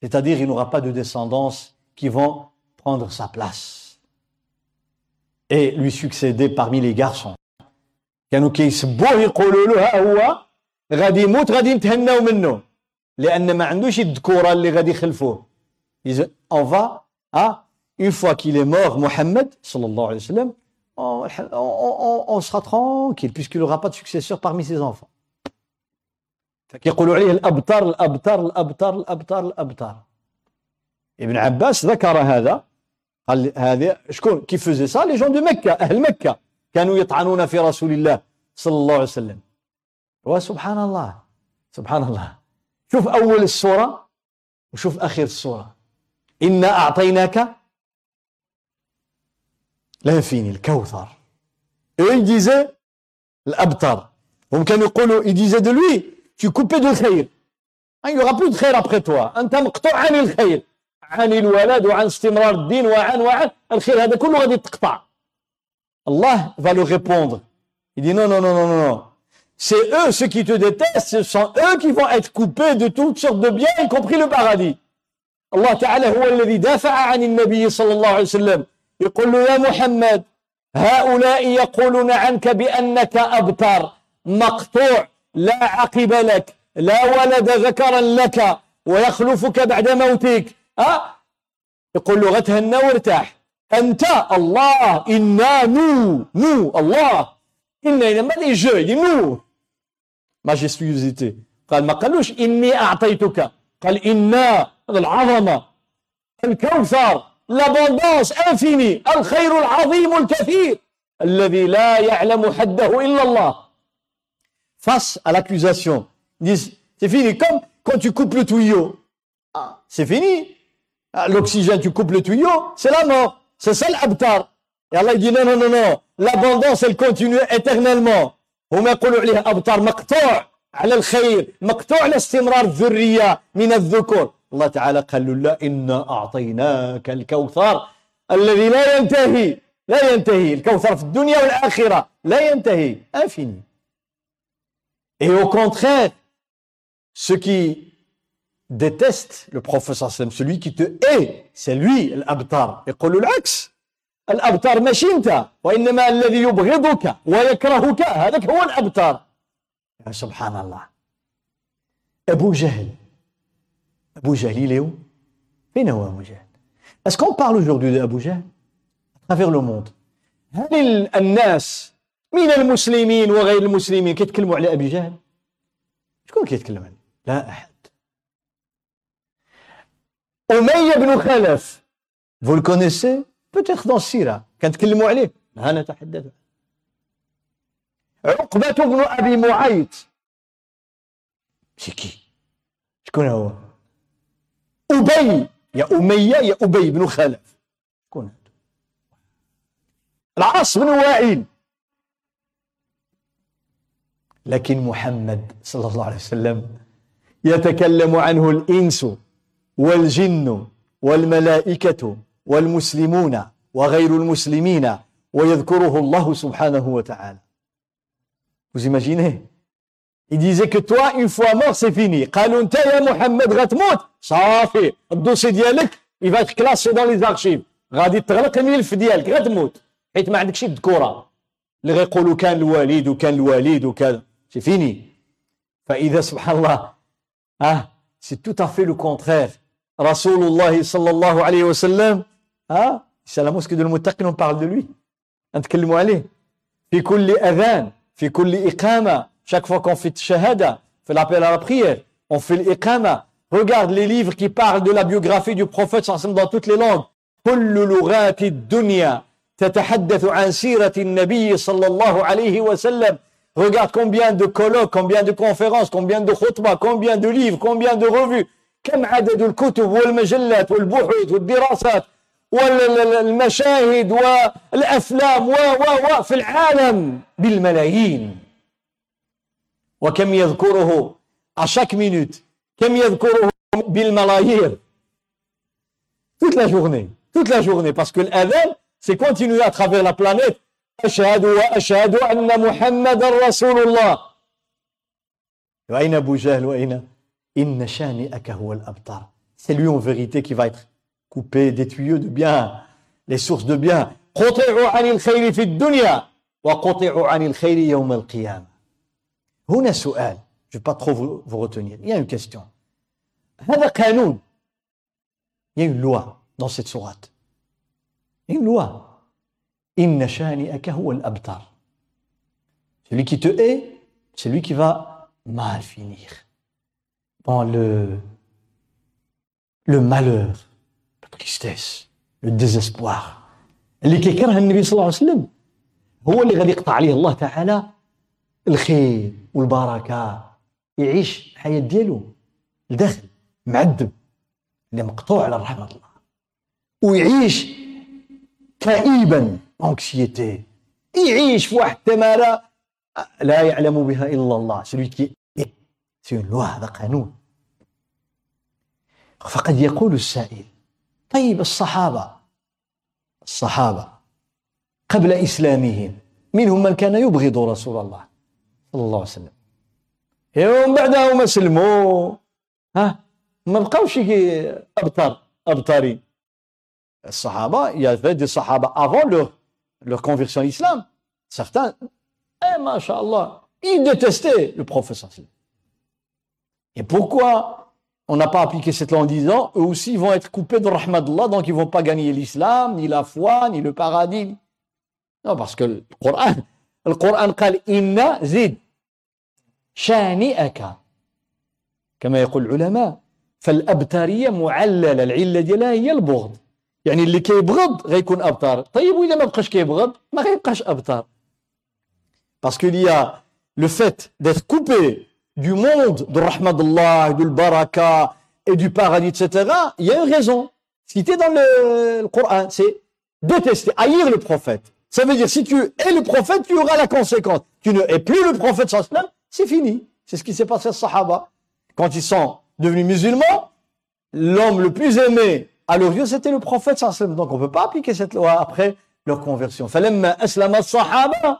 C'est-à-dire, il n'aura pas de descendance qui vont prendre sa place et lui succéder parmi les garçons. On va à, une fois qu'il est mort, Mohammed, on, on, sera tranquille puisqu'il n'aura pas de successeur parmi ses enfants. يقولوا عليه الأبتر الأبتر الأبتر الأبتر الأبتر. ابن عباس ذكر هذا قال هذا شكون؟ qui faisait ça les gens de مكة أهل مكة كانوا يطعنون في رسول الله صلى الله عليه وسلم. وسبحان الله سبحان الله. شوف أول السورة وشوف آخر السورة. إنا أعطيناك l'infini, le كوثر. Et eux, ils disaient الأبتر. Donc, quand ils lui, tu coupais de khayr. Il n'y aura plus de khayr après toi. أنت مقطوع عن الخير. عن الولد وعن استمرار الدين وعن وعن الخير هذا كله غادي تقطع. Allah va le répondre. Il dit non, non, non, non, non, non. C'est eux, ceux qui te détestent, ce sont eux qui vont être coupés de toutes sortes de biens, y compris le paradis. Allah Ta'ala هو الذي دافع عن النبي صلى الله عليه وسلم يقول له يا محمد هؤلاء يقولون عنك بأنك أبتر مقطوع لا عقب لك لا ولد ذكرا لك ويخلفك بعد موتك. أه؟ يقول له غتهنى وارتاح أنت الله إنا نو نو الله. إنا mais le je nous. majestuosité. قال ما قالوش إني أعطيتك. قال إنا هذا العظمة. الكوثر l'abondance infinie الخير العظيم الكثير. الذي لا يعلم حده إلا الله. face à l'accusation disent c'est fini comme quand tu coupes le tuyau ah, c'est fini ah, l'oxygène tu coupes le tuyau c'est la mort c'est ça l'abtar et Allah dit non non non non l'abondance elle continue éternellement هما يقولوا عليه أبتار مقطوع على الخير مقطوع على استمرار الذرية من الذكور الله تعالى قال له لا إنا أعطيناك الكوثر الذي لا ينتهي لا ينتهي الكوثر في الدنيا والآخرة لا ينتهي infini et au contraire ceux qui détestent le prophète صلى الله عليه وسلم celui qui te hait c'est lui الأبتر يقول العكس الأبتر ماشي أنت وإنما الذي يبغضك ويكرهك هذاك هو الأبتر يا سبحان الله أبو جهل Abu Jahl, il est où فين هو أبو جهل Est-ce qu'on parle aujourd'hui d'Abu Jahl à travers le monde هل الناس من المسلمين وغير المسلمين؟ كيتكلموا على أبي جهل. شكون كيتكلم عليه؟ لا أحد. أمية بن خلف. Vous le connaissez dans السيرة كنتكلموا عليه. لا نتحدث عقبة بن أبي معيط. سي شكون هو؟ أبي. يا أمية يا أبي بن خلف. شكون هذا؟ العاص بن وائل. لكن محمد صلى الله عليه وسلم يتكلم عنه الإنس والجن والملائكة والمسلمون وغير المسلمين ويذكره الله سبحانه وتعالى. Vous imaginez? Il disait que toi, une fois mort, c'est fini. قالوا انت يا محمد غتموت صافي ال dossier ديالك il va être classé dans les archives. غادي تغلق الملف ديالك غتموت حيت ما عندكش الذكوره اللي غيقولوا كان الوالد وكان الوالد وكذا c'est fini فإذا سبحان الله آه c'est tout à fait le contraire رسول الله صلى الله عليه وسلم آه سلام مسكد المتقين؟ on parle de lui. نتكلموا عليه. في كل أذان في كل إقامة Chaque fois qu'on fait shahada, fait l'appel à la prière, on fait l'iqama. Regarde les livres qui parlent de la biographie du prophète dans toutes les langues. كل لغات الدنيا تتحدث عن سيرة النبي صلى الله عليه وسلم. Regarde combien de colloques, combien de conférences, combien de khutbah, combien de livres, combien de revues. كم عدد الكتب والمجلات والبحوث والدراسات والمشاهد والأفلام و و و في العالم بالملايين وكم يذكره à chaque minute كم يذكره بالملايير toute la journée toute la journée parce que l'adhan c'est continuer à travers la planète أشهد وأشهد أن محمد رسول الله وأين أبو جهل وأين إن شانئك هو الأبتر c'est lui en vérité qui va être coupé des tuyaux de bien les sources de bien قطعوا عن الخير في الدنيا وقطعوا عن الخير يوم القيامة هنا سؤال je ne vais pas trop vous, vous retenir il y a une question il y a une loi dans cette sourate une loi إن شانئك هو الأبتر celui qui te hait c'est lui qui va mal finir. Dans le le malheur la tristesse le désespoir. اللي كيكره النبي صلى الله عليه وسلم هو اللي غادي يقطع عليه الله تعالى الخير والبركة يعيش الحياة ديالو لداخل معذب اللي مقطوع على رحمة الله. ويعيش كئيبا. بها الا الله سلوي كي سي لوا هذا قانون فقد يقول السائل طيب الصحابه الصحابه قبل اسلامهم منهم من كان يبغض رسول الله صلى الله عليه وسلم يوم بعدها هما سلموا ها ما بقاوش ابطر ابطري Sahaba, il y Sahaba avant leur, leur conversion à l'islam. Certains, eh, mashallah, ils détestaient le prophète. Et pourquoi on n'a pas appliqué cette loi en disant, eux aussi vont être coupés de rahmatullah, donc ils vont pas gagner l'islam, ni la foi, ni le paradis. Non, parce que le Coran, le Coran dit, inna zid, شانئك كما يقول العلماء فالأبتارية معللة العلة ديالها هي البغض يعني اللي كيبغض غيكون أبتار طيب وإذا ما بقاش كيبغض ما غيبقاش أبتار parce qu'il y a le fait d'être coupé du monde de rahmat d'Allah, du baraka et du paradis, etc., il y a une raison. Cité dans le, le Coran, c'est détester, haïr le prophète. Ça veut dire, si tu es le prophète, tu auras la conséquence. Tu ne es plus le prophète sallam, c'est fini. C'est ce qui s'est passé aux Sahaba. Quand ils sont devenus musulmans, l'homme le plus aimé à leurs yeux, c'était le prophète sallam. Donc on ne peut pas appliquer cette loi après leur conversion. فلما أسلم الصحابة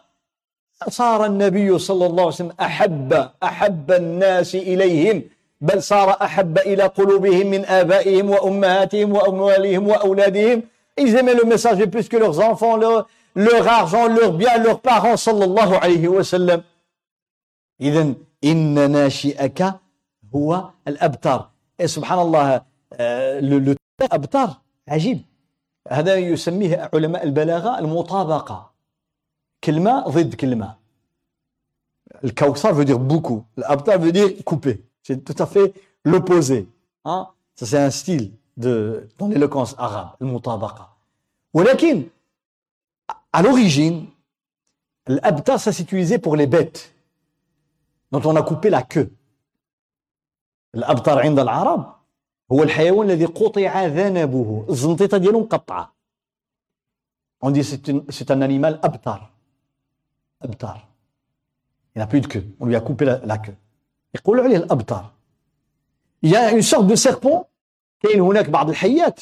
صار النبي صلى الله عليه وسلم أحب أحب الناس إليهم بل صار أحب إلى قلوبهم من آبائهم وأمهاتهم وأموالهم وأولادهم Ils aimaient le messager plus que leurs enfants, leur, leur argent, leurs biens, leurs parents, صلى الله عليه وسلم. إذا إن ناشئك هو الأبتر. Et subhanallah, le, le أبتر عجيب. هذا يسميه علماء البلاغة المطابقة. كلمة ضد كلمة. الكوثر veut dire beaucoup. L'abtar veut dire couper. C'est tout à fait l'opposé. Hein? Ça c'est un style de, dans l'éloquence arabe, المطابقة. ولكن à l'origine, l'abtar ça s'est utilisé pour les bêtes. dont on a coupé la queue الأبتر عند العرب هو الحيوان الذي قطع ذنبه الزنطيطة ديالو مقطعة on dit c'est un animal abtar abtar il n'a plus de queue on lui a coupé la, la queue يقولوا عليه الأبتر il y a une sorte de serpent كاين هناك بعض الحيات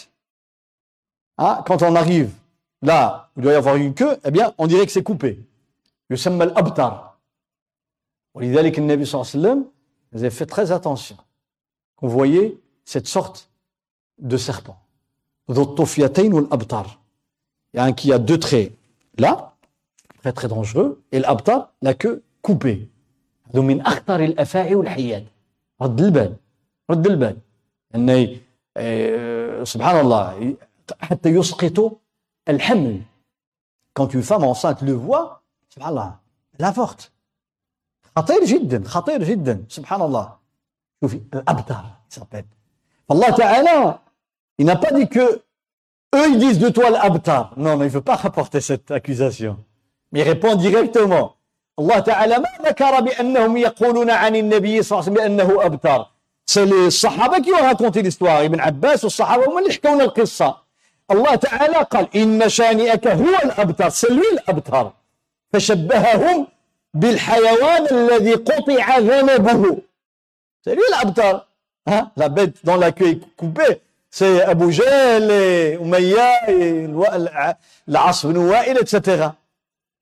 ah, quand on arrive là il doit y avoir une queue eh bien on dirait que c'est coupé يسمى الأبتر ولذلك النبي صلى الله عليه وسلم vous avez fait très attention vous voyez cette sorte de serpent ذو الطفيتين والأبطار يعني qui a deux traits là très très dangereux et l'abtar la queue coupée هذو من أخطر الأفاعي والحيات رد البال رد البال أن سبحان الله حتى يسقط الحمل quand une femme enceinte le voit سبحان الله elle avorte خطير جدا خطير جدا سبحان الله شوفي الابتر s'appelle Allah Ta'ala il n'a pas dit que eux ils disent de toi l'abtar non mais il ne veut pas rapporter cette accusation mais il répond directement الله تعالى ما ذكر بأنهم يقولون عن النبي صلى الله عليه وسلم بأنه c'est les صحابة qui ont raconté l'histoire ابن عباس والصحابة هم اللي حكوا القصة الله تعالى قال إن شانئك هو الأبتر c'est lui الأبتر فشبههم بالحيوان الذي قطع ذنبه C'est lui l'abtar. Hein? La bête dont la queue est coupée, c'est Abu Jahl et Umayya et العاص بن وائل etc.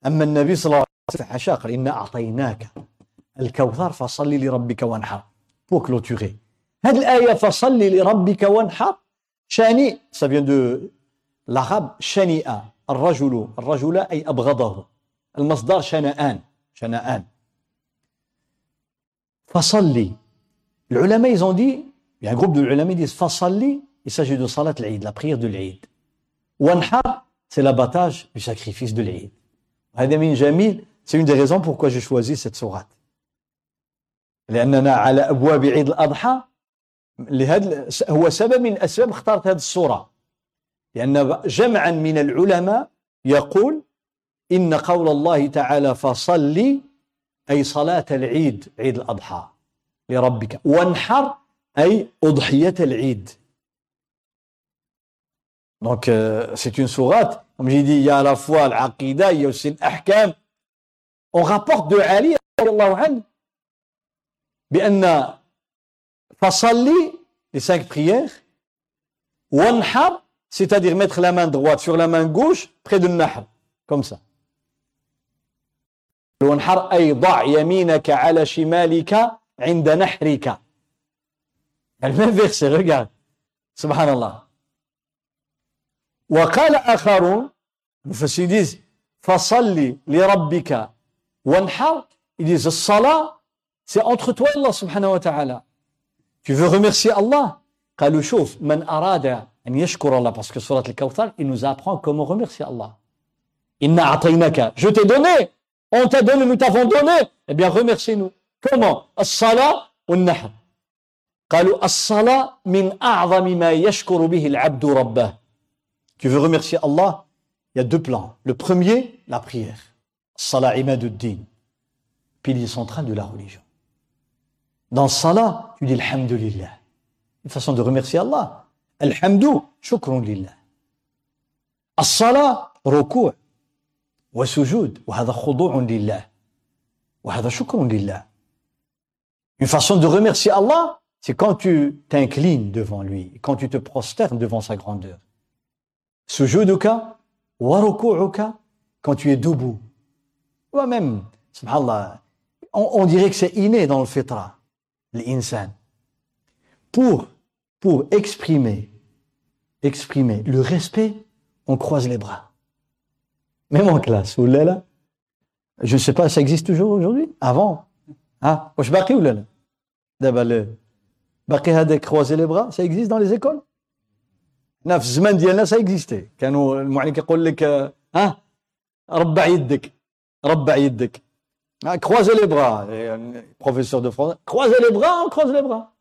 أما النبي صلى الله عليه وسلم قال إنا أعطيناك الكوثر فصلي لربك وانحر pour clôturer. هذه الآية فصلي لربك وانحر شاني ça vient de l'arabe شنيئة الرجل الرجل أي أبغضه المصدر شنآن شنآن فصلي العلماء ils ont dit il y a un groupe de ulama disent فصلي il s'agit de salat l'Eid la prière de l'Eid wanhar c'est l'abattage du sacrifice de هذا من جميل c'est une des raisons pourquoi j'ai choisi cette sourate لأننا على أبواب عيد الأضحى لهذا هو سبب من أسباب اخترت هذه السورة لأن جمعا من العلماء يقول إن قول الله تعالى فصلي أي صلاة العيد عيد الأضحى لربك وانحر أي أضحية العيد Donc, euh, c'est une sourate. Comme j'ai dit, il y a à la fois l'aqidah, il y a aussi l'ahkam. On rapporte de Ali, بأن فصلي les cinq prières, wanhar, c'est-à-dire mettre la main droite sur la main gauche près de nahr, comme ça. وانحر أي ضع يمينك على شمالك عند نحرك المهم verset regarde سبحان الله وقال آخرون disent فصلي لربك وانحر ils الصلاة c'est entre toi subhanahu wa ta'ala tu veux remercier Allah قالوا شوف من أراد أن يشكر الله parce que surat al-Kawthar il nous apprend comment remercier Allah إنا أعطيناك je t'ai donné on t'a donné nous t'avons donné eh bien remercie-nous comment الصلاة والنحر قالوا الصلاة من أعظم ما يشكر به العبد ربه Tu veux remercier Allah Il y a deux plans. Le premier, la prière. Salah imaduddin. Pilier central de la religion. Dans Salah, tu dis Alhamdulillah. Une façon de remercier Allah. Alhamdu, shukrun lillah. الصلاة ركوع وسجود وهذا خضوع لله وهذا شكر لله Une façon de remercier Allah, c'est quand tu t'inclines devant lui, quand tu te prosternes devant sa grandeur. Sujuduka, waruku'uka, quand tu es debout. Ou même, subhanallah, on, dirait que c'est inné dans le fitra, l'insan. Pour, exprimer, exprimer le respect, on croise les bras. Même en classe, ou je ne sais pas, ça existe toujours aujourd'hui? Avant, ah, ou دابا باقي هذاك croiser les bras ça existe dans les écoles؟ حنا في الزمان ديالنا ça existait كانوا المعلم كيقول لك ها؟ ربع يدك ربع يدك. croisez les bras professeur de français croisez les bras croise les bras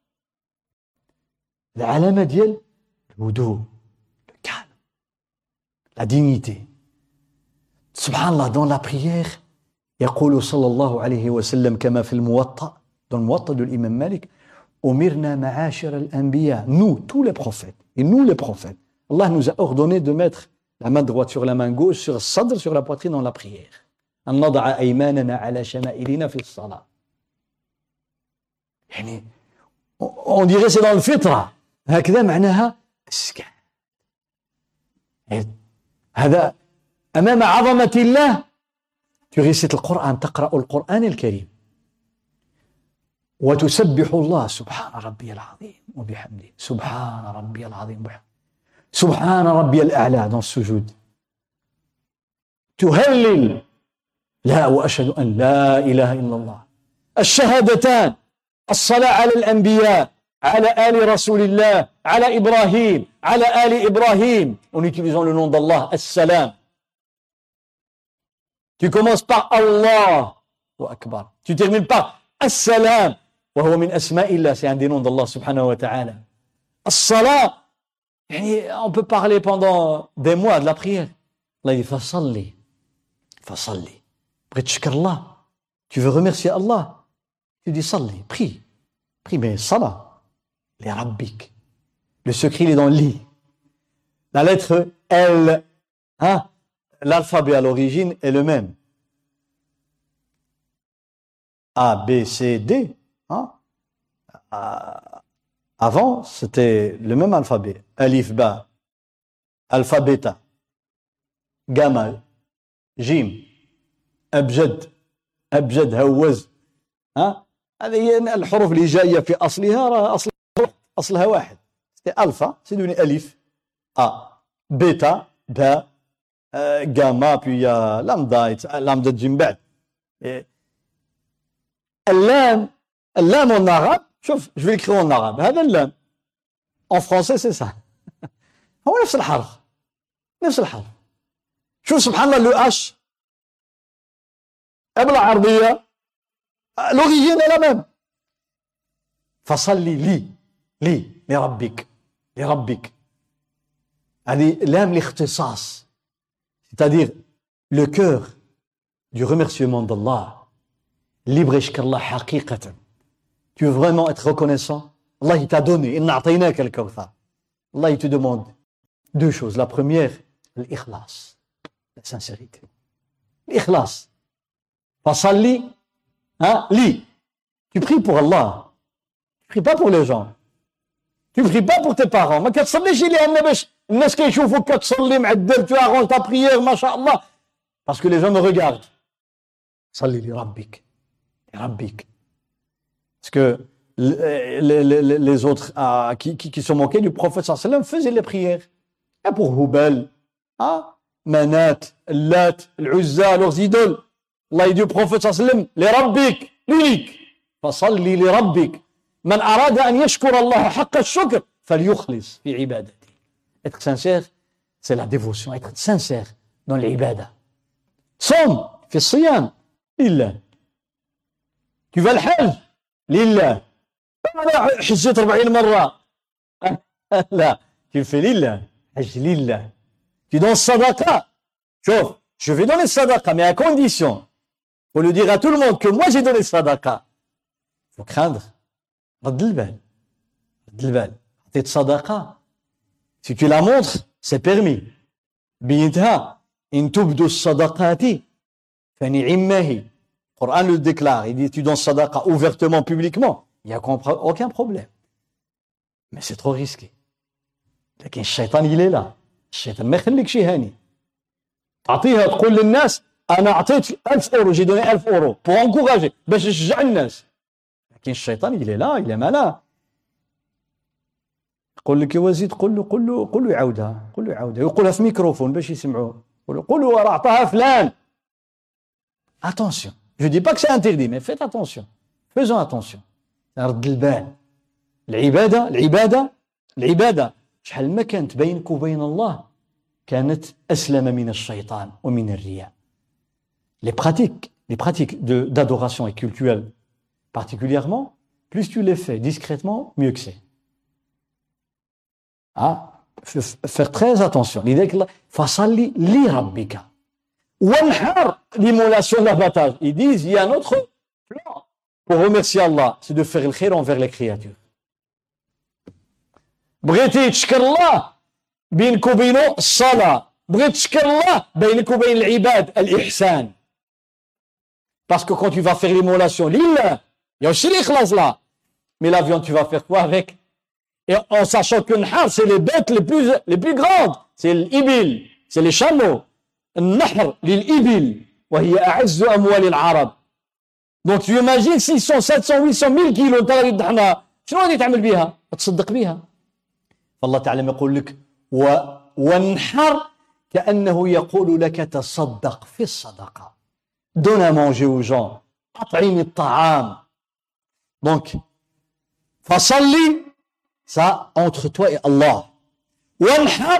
العلامة ديال الهدوء ال calme la dignité سبحان الله dans la prière يقول صلى الله عليه وسلم كما في الموطأ دون الموطأ دو الإمام مالك أمرنا معاشر الأنبياء nous tous les prophètes et nous les prophètes Allah nous a ordonné de mettre la main droite sur la main gauche sur le sadr sur la poitrine dans la prière يعني on dirait c'est dans le fitra هكذا معناها السكان هذا أمام عظمة الله tu récites القرآن تقرأ القرآن الكريم وتسبح الله. سبحان ربي العظيم وبحمده. سبحان ربي العظيم وبحمده. سبحان ربي الأعلى. Dans السجود تهلل. لا وأشهد أن لا إله إلا الله. الشهادتان. الصلاة على الأنبياء على آل رسول الله على إبراهيم على آل إبراهيم. En utilisant le السلام tu commences par Allah. أكبر tu termines par السلام وهو من أسماء الله c'est un des noms d'Allah subhanahu wa ta'ala الصلاة يعني on peut parler pendant des mois de la prière Allah dit فصلي فصلي après تشكر الله tu veux remercier Allah tu dis صلي prie prie mais صلاة لربك le secret il est dans li la lettre L hein l'alphabet à l'origine est le même A, B, C, D Hein? Avant, c'était le même alphabet. Alif, Ba, Alpha, Beta, Gamma, Jim, أبجد أبجد هوز ها هذه هي الحروف اللي جاية في أصلها راه أصل أصلها واحد ألفا ça donne ألف أ بيتا با جاما بي لامدا لامدا تجي من بعد اللام اللام en arabe شوف je vais l'écrire en arabe. هذا اللام. En français c'est ça. هو نفس الحرف. نفس الحرف. شوف سبحان الله le H بالعربية لوريجين لا ميم فصلي لي. لي. لربك. لربك. هذه لام الاختصاص. C'est-à-dire le cœur du remerciement d'Allah. Libre يشكر الله حقيقة Tu veux vraiment être reconnaissant? Allah, il t'a donné. Allah, il te demande deux choses. La première, l'ikhlas, la sincérité. L'ikhlas. Fasalli, hein, li. Tu pries pour Allah. Tu ne pries pas pour les gens. Tu ne pries pas pour tes parents. Mais tu arranges ta prière, masha'Allah. Parce que les gens me regardent. Salli li. Rabbik. Parce que les, les, les autres ah, qui, qui, qui, se moquaient du prophète sallam faisaient les prières. Et pour Houbel, ها منات اللات العزى leurs idoles الله يدي prophète صلى الله عليه وسلم لربك ليك فصلي لربك من أراد أن يشكر الله حق الشكر فليخلص في عبادته être sincère c'est la dévotion être sincère dans l'ibada صوم في الصيام لله tu vas الحج لله. أنا حجيت 40 مرة. لا كيف لله؟ حج لله. qui donne الصدقه شوف je vais donner الصدقه mais à condition. Pour le dire à tout le monde que moi j'ai donné الصدقه faut craindre. رد البال رد البال عطيت صدقه c'est que la montrer c'est permis. بينتها ان تبدو الصدقات فنعمه هي هي القرآن le déclare il dit tu donnes sadaqa ouvertement publiquement il n'y a aucun problème mais c'est trop risqué لكن الشيطان il est là الشيطان ما يخليكش هاني تعطيها تقول للناس انا اعطيت 1000 اورو جي دوني 1000 اورو بور انكوراجي باش نشجع الناس لكن الشيطان il est là il est malin يقول لك وزيد قول له قول له قول له يعاودها قول له يعاودها يقولها في ميكروفون باش يسمعوه قول له قول له راه عطاها فلان attention je dis pas que c'est interdit mais faites attention faisons attention رد البال العباده العباده العباده شحال ما كانت بينك وبين الله كانت اسلم من الشيطان ومن الرياء les pratiques les pratiques d'adoration et cultuelle particulièrement, plus tu les fais discrètement, mieux que c'est. Ah, faire très attention. L'idée que fasalli li rabbika. Wanhar, l'immolation d'abattage. Ils disent, il y a un autre plan pour remercier Allah, c'est de faire le khir envers les créatures. بغيتي تشكر الله بينك وبينه الصلاة بغيت تشكر الله بينك وبين العباد الإحسان parce que quand tu vas faire l'immolation lillah il y a aussi l'ikhlas là. Mais la viande, tu vas faire quoi avec Et en sachant qu'une har, c'est les bêtes les plus, les plus grandes. C'est l'ibil, c'est les chameaux. النحر للإبل وهي أعز أموال العرب. دونك tu imagines 600 700 800 1000 كيلو انت غادي تطحنها شنو غادي تعمل بها؟ تصدق بها فالله تعالى يقول لك و... وانحر كأنه يقول لك تصدق في الصدقة. À manger aux gens. أطعم الطعام. Ça entre toi et Allah. Wanhar,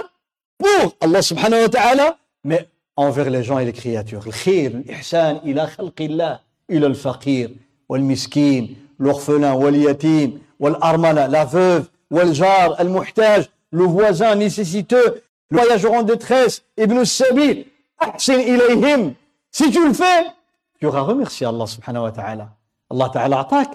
pour Allah subhanahu wa ta'ala, mais envers les gens et les créatures. الخير الإحسان إلى خلق الله إلى الفقير والمسكين l'orphelin واليتيم والأرملة la veuve والجار المحتاج le voisin nécessiteux le voyageur en détresse ابن السبيل أحسن إليهم si tu le fais tu auras remercié Allah subhanahu wa ta'ala Allah ta'ala أعطاك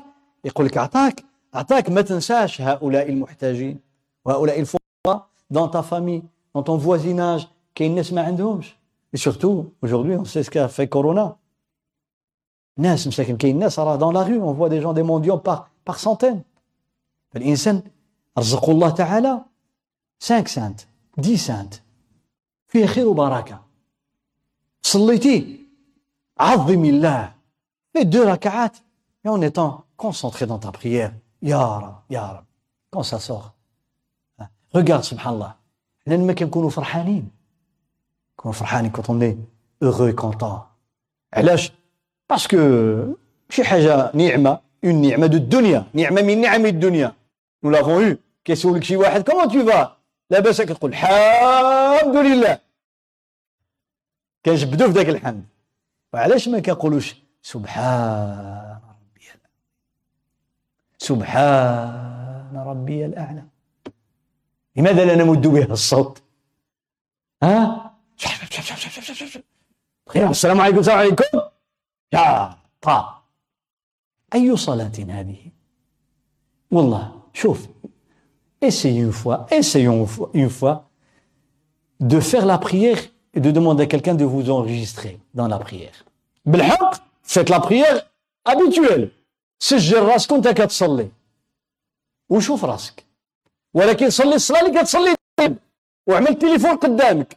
يقول لك أعطاك أعطاك ما تنساش هؤلاء المحتاجين وهؤلاء الفقراء dans ta famille dans ton voisinage كاين ناس ما عندهمش et surtout aujourd'hui on sait ce qu'a fait Corona ناس مساكن كاين ناس راه dans la rue on voit des gens des mendiants par par centaines الإنسان رزقه الله تعالى 5 سنت 10 سنت فيه خير وبركة صليتي عظم الله في دو ركعات et en étant concentré dans ta prière. Ya Rab, Ya Rab. Quand ça sort. Regarde, subhanallah. حنا لما كنكونوا فرحانين كنكونوا فرحانين Quand on est heureux et content حاجة نعمه une نعمه de الدنيا نعمه من نعم الدنيا nous l'avons eue كيسولك شي واحد comment tu vas لاباس كتقول الحمد لله كنجبدوا في ذاك الحمد وعلاش ما كنقولوش سبحان سبحان ربي الأعلى لماذا لا نمد بها الصوت ها السلام عليكم السلام عليكم يا طا أي صلاة هذه والله شوف essayez une fois essayons une fois de faire la prière et de demander à quelqu'un de vous enregistrer dans la prière بالحق faites la prière habituelle سجل راسك وانت كتصلي وشوف راسك ولكن صلي الصلاه اللي كتصلي وعمل التليفون قدامك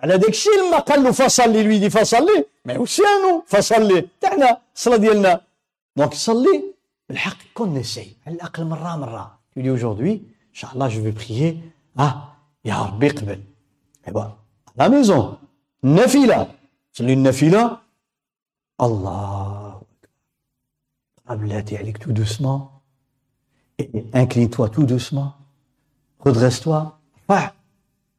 على داك الشيء لما قال له فصلي لوي دي فصلي ما هوش انو فصلي حتى حنا الصلاه ديالنا دونك صلي بالحق كون نسي على الاقل مره مره تقولي اجوردي ان شاء الله جو في بريي اه يا ربي قبل ايوا لا ميزون النافله صلي النافله الله اكبر عليك تو دوسمون incline-toi tout doucement redresse-toi ارفع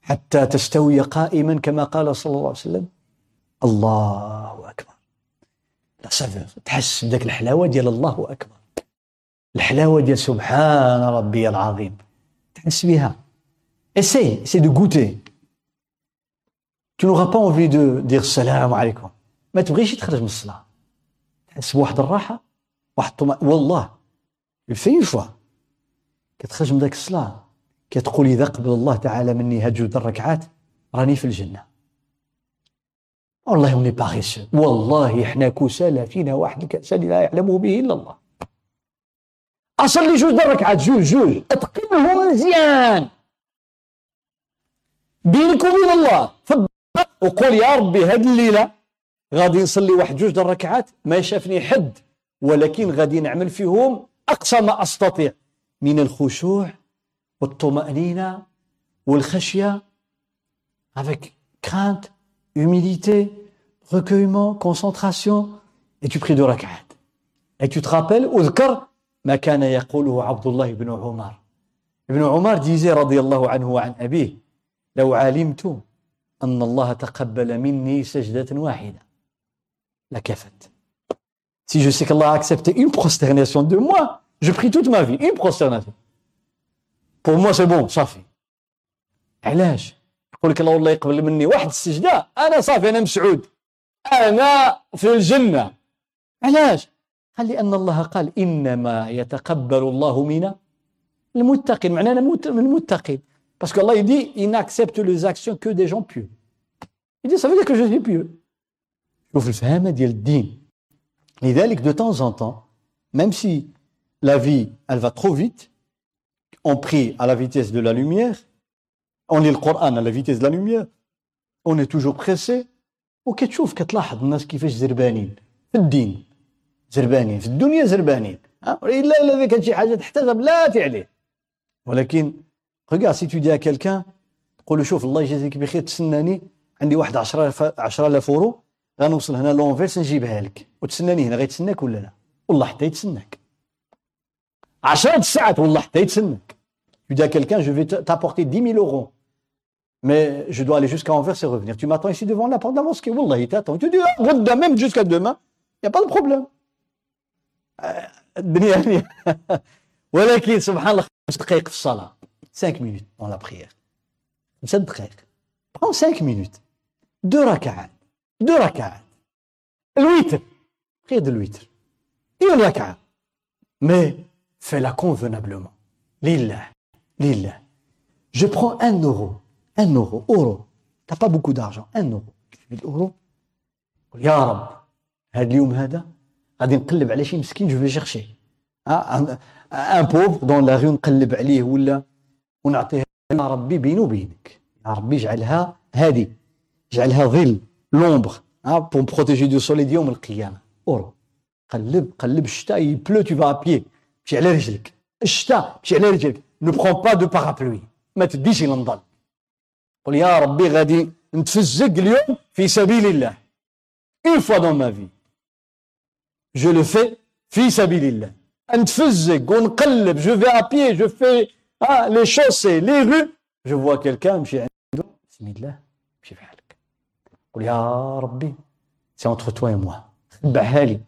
حتى تستوي قائما كما قال صلى الله عليه وسلم. الله أكبر. لا سافور تحس بداك الحلاوة ديال الله أكبر. الحلاوة ديال سبحان ربي العظيم. تحس بها. Essaye essaye de goûter. Tu n'auras pas envie de dire السلام عليكم ما تبغيش تخرج من الصلاه تحس بواحد الراحه واحد الطمأنينه والله في فوا كتخرج من ذاك الصلاه كتقول إذا قبل الله تعالى مني هاد جوج الركعات راني في الجنة. والله وني باغيس والله إحنا كسالى فينا واحد الكسل لا يعلمه به إلا الله. أصلي جوج الركعات جوج جوج. اتقنهم مزيان. بينك وبين الله. وقول يا ربي هاد الليلة غادي نصلي واحد جوج الركعات ما شافني حد ولكن غادي نعمل فيهم أقصى ما أستطيع من الخشوع والطمأنينة والخشية avec crainte, humilité, recueillement, concentration et tu pries deux rak'at. Et tu te rappelles, اذكر ما كان يقوله عبد الله بن عمر ابن عمر disait رضي الله عنه وعن أبيه لو علمت أن الله تقبل مني سجدة واحدة لكفت Si je sais qu'Allah a accepté une prosternation de moi, je prie toute ma vie, une prosternation. Pour moi, c'est bon, صافي. علاش؟ يقول لك الله والله يقبل مني واحد السجدة أنا صافي أنا مسعود. أنا في الجنة. علاش؟ قال لأن الله قال إنما يتقبل الله من المتقين معنانا من المتقين. Parce qu'Allah il dit il n'accepte les actions que des gens pieux. Il dit ça veut dire que je suis pieux. شوف الفهامة ديال الدين. لذلك de temps en temps même si la vie elle va trop vite on prie à la vitesse de la lumière, on lit le Coran à la vitesse de la lumière, on est toujours pressé. وكتشوف كتلاحظ الناس كيفاش زربانين في الدين زربانين في الدنيا زربانين الا الا اذا كان شي حاجة تحتاج بلاتي عليه ولكن regarde si tu dis à quelqu'un تقول له شوف الله يجازيك بخير تسناني عندي واحد 10 10000 اورو غنوصل هنا لونفيرس نجيبها لك وتسناني هنا غيتسناك ولا لا والله حتى يتسناك عشرة ساعات والله حتى يتسنك Tu dis à quelqu'un, je vais t'apporter 10 000 euros, mais je dois aller jusqu'à Anvers et revenir. Tu m'attends ici devant la porte de la mosquée. Wallah, il t'attend. Tu dis, ah, même jusqu'à demain, il n'y a pas de problème. الدنيا ولكن سبحان الله خمس دقائق في الصلاة 5 minutes dans la prière خمسة دقائق prends 5 minutes deux ركعات deux ركعات الوتر prière de الوتر une ركعة mais fais-la convenablement. Lillah, lillah. Je prends un euro, un euro, euro. T'as pas beaucoup d'argent, un euro. euro. يا رب هذا اليوم هذا غادي نقلب على شي مسكين je vais chercher un pauvre dans la rue نقلب عليه ولا ونعطيه يا ربي بيني وبينك يا ربي اجعلها هذه اجعلها ظل l'ombre pour protéger du soleil يوم القيامه اورو قلب قلب الشتاء il pleut tu vas à pied مشي على رجلك الشتاء مشي على رجلك نو بخون با دو بارابلوي ما تديش الى نضل قول يا ربي غادي نتفزق اليوم في سبيل الله اون فوا دون ما في جو لو في في سبيل الله نتفزق ونقلب جو في ابيي جو في اه لي شوسي لي رو جو فوا كيلكان مشي عنده بسم الله مشي في حالك قول يا ربي سي اونتر توا اي موا تبعها لي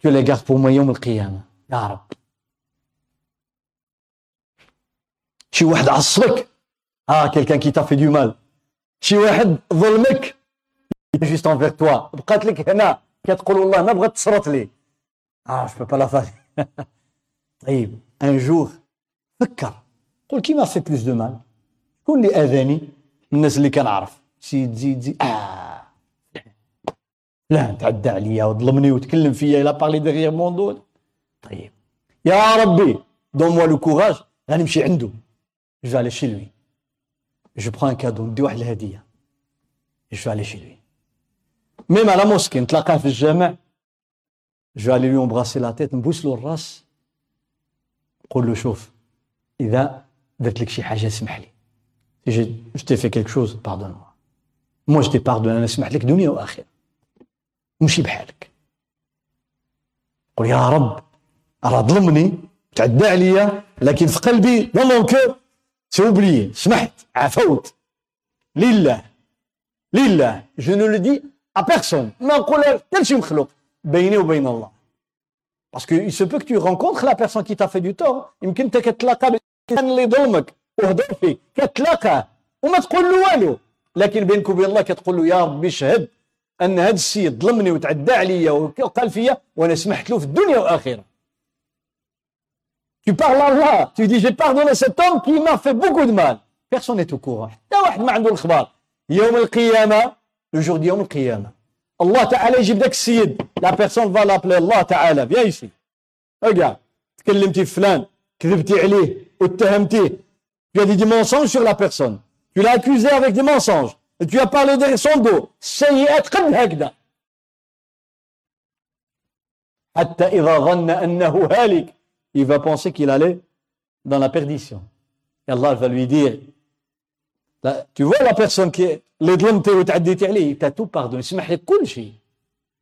تو لي غارد بور يوم القيامه يا رب شي واحد عصبك. آه كيلكان كي تافي دو مال. شي واحد ظلمك. جوست انفير توا بقات لك هنا. كتقول والله ما بغات تصرط لي. آه جو با لا طيب ان جور فكر. قول كيما في بلوس دو مال شكون اللي آذاني؟ الناس اللي كنعرف. زيد زيد زيد. آه لا تعدى عليا وظلمني وتكلم فيا. لا بارلي ديغيغ مون دو طيب. يا ربي دون موا لو كوراج غنمشي عنده. je aller chez lui. Je prends un cadeau ندي واحد الهديه je vais aller chez lui. même à la mosquée نتلاقاه في الجامع je aller lui embrasser la tête. نبوس له الراس نقول له شوف اذا درت لك شي حاجة اسمح لي je t'ai fait quelque chose pardonne-moi moi je te pardonne أنا سمحت لك دنيا واخره ومشي بحالك قول يا رب راه ظلمني تعدى عليا لكن في قلبي dans mon cœur c'est oublié سمحت عفوت. لله لله. je ne le dis à personne ما نقولها حتى شي مخلوق. بيني وبين الله. parce que il se peut que tu rencontres la personne qui t'a fait du tort. يمكن أنت كتلاقى بالانسان اللي ظلمك. وهضر فيك كتلاقاه وما تقول له والو. لكن بينك وبين الله كتقول له يا ربي شهد أن هذا السيد ظلمني وتعدى عليا وقال فيا وأنا سمحت له في الدنيا والآخرة. Tu parles à Allah, tu dis j'ai pardonné cet homme qui m'a fait beaucoup de mal. Personne n'est au courant. حتى واحد ما عنده الخبار. يوم القيامة, le jour يوم القيامة. الله تعالى يجيب ذاك السيد. La personne va l'appeler Allah تعالى. Viens ici. Regarde. تكلمتي في فلان, كذبتي عليه, واتهمتيه. Tu as dit des mensonges sur la personne. Tu l'as accusé avec des mensonges. Et tu as parlé de son dos. سيئات قد هكذا. حتى إذا ظن أنه هالك il va penser qu'il allait dans la perdition. Et Allah va lui dire, là, tu vois la personne qui est اللي ظلمتي وتعديتي عليه تاع تو باردون يسمح لك كل شيء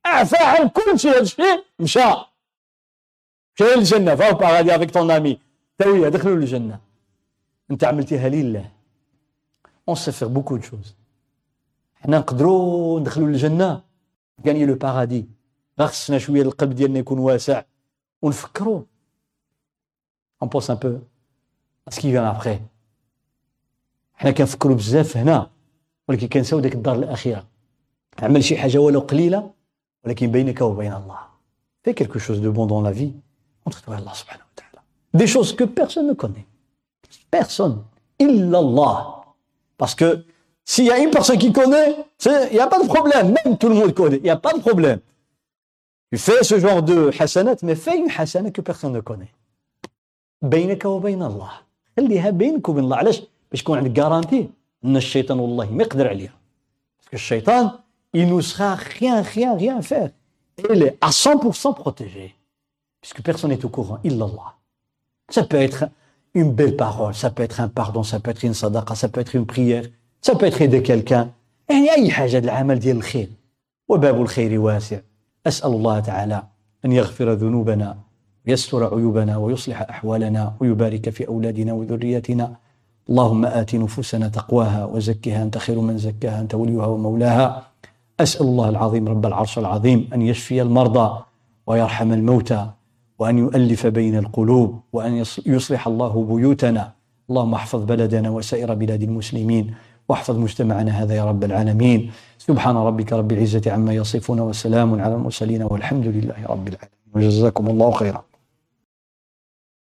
اعفى عن كل شيء هذا الشيء مشى مشى للجنه فاو باغادي افيك طون امي تا دخلوا للجنه انت عملتيها لله اون سي فير بوكو دو شوز حنا نقدروا ندخلوا للجنه غاني لو بارادي خصنا شويه القلب ديالنا يكون واسع ونفكروا on pense un peu à ce qui vient après حنا كنفكروا بزاف هنا ولكن كنساو ديك الدار الاخيره عمل شي حاجه ولو قليله ولكن بينك وبين الله fais quelque chose de bon dans la vie entre toi et Allah subhanahu wa ta'ala des choses que personne ne connaît personne illallah parce que s'il y a une personne qui connaît il n'y a pas de problème même tout le monde connaît il n'y a pas de problème tu fais ce genre de hasanat mais fais une hasanat que personne ne connaît بينك وبين الله خليها بينك وبين الله علاش باش يكون عندك غارانتي ان الشيطان والله ما يقدر عليها باسكو الشيطان il nous sera rien rien rien faire il est à 100% protégé puisque personne n'est au courant إلا الله ça peut être une belle parole ça peut être un pardon ça peut être une sadaqa ça peut être une prière ça peut être aider quelqu'un يعني اي حاجة العمل ديال الخير وباب الخير واسع اسال الله تعالى ان يغفر ذنوبنا يستر عيوبنا ويصلح أحوالنا ويبارك في أولادنا وذريتنا اللهم آت نفوسنا تقواها وزكها. أنت خير من زكاها. أنت وليها ومولاها. أسأل الله العظيم رب العرش العظيم أن يشفي المرضى ويرحم الموتى وأن يؤلف بين القلوب وأن يصلح الله بيوتنا. اللهم احفظ بلدنا وسائر بلاد المسلمين واحفظ مجتمعنا هذا يا رب العالمين. سبحان ربك رب العزة عما يصفون وسلام على المرسلين والحمد لله رب العالمين. وجزاكم الله خيرا.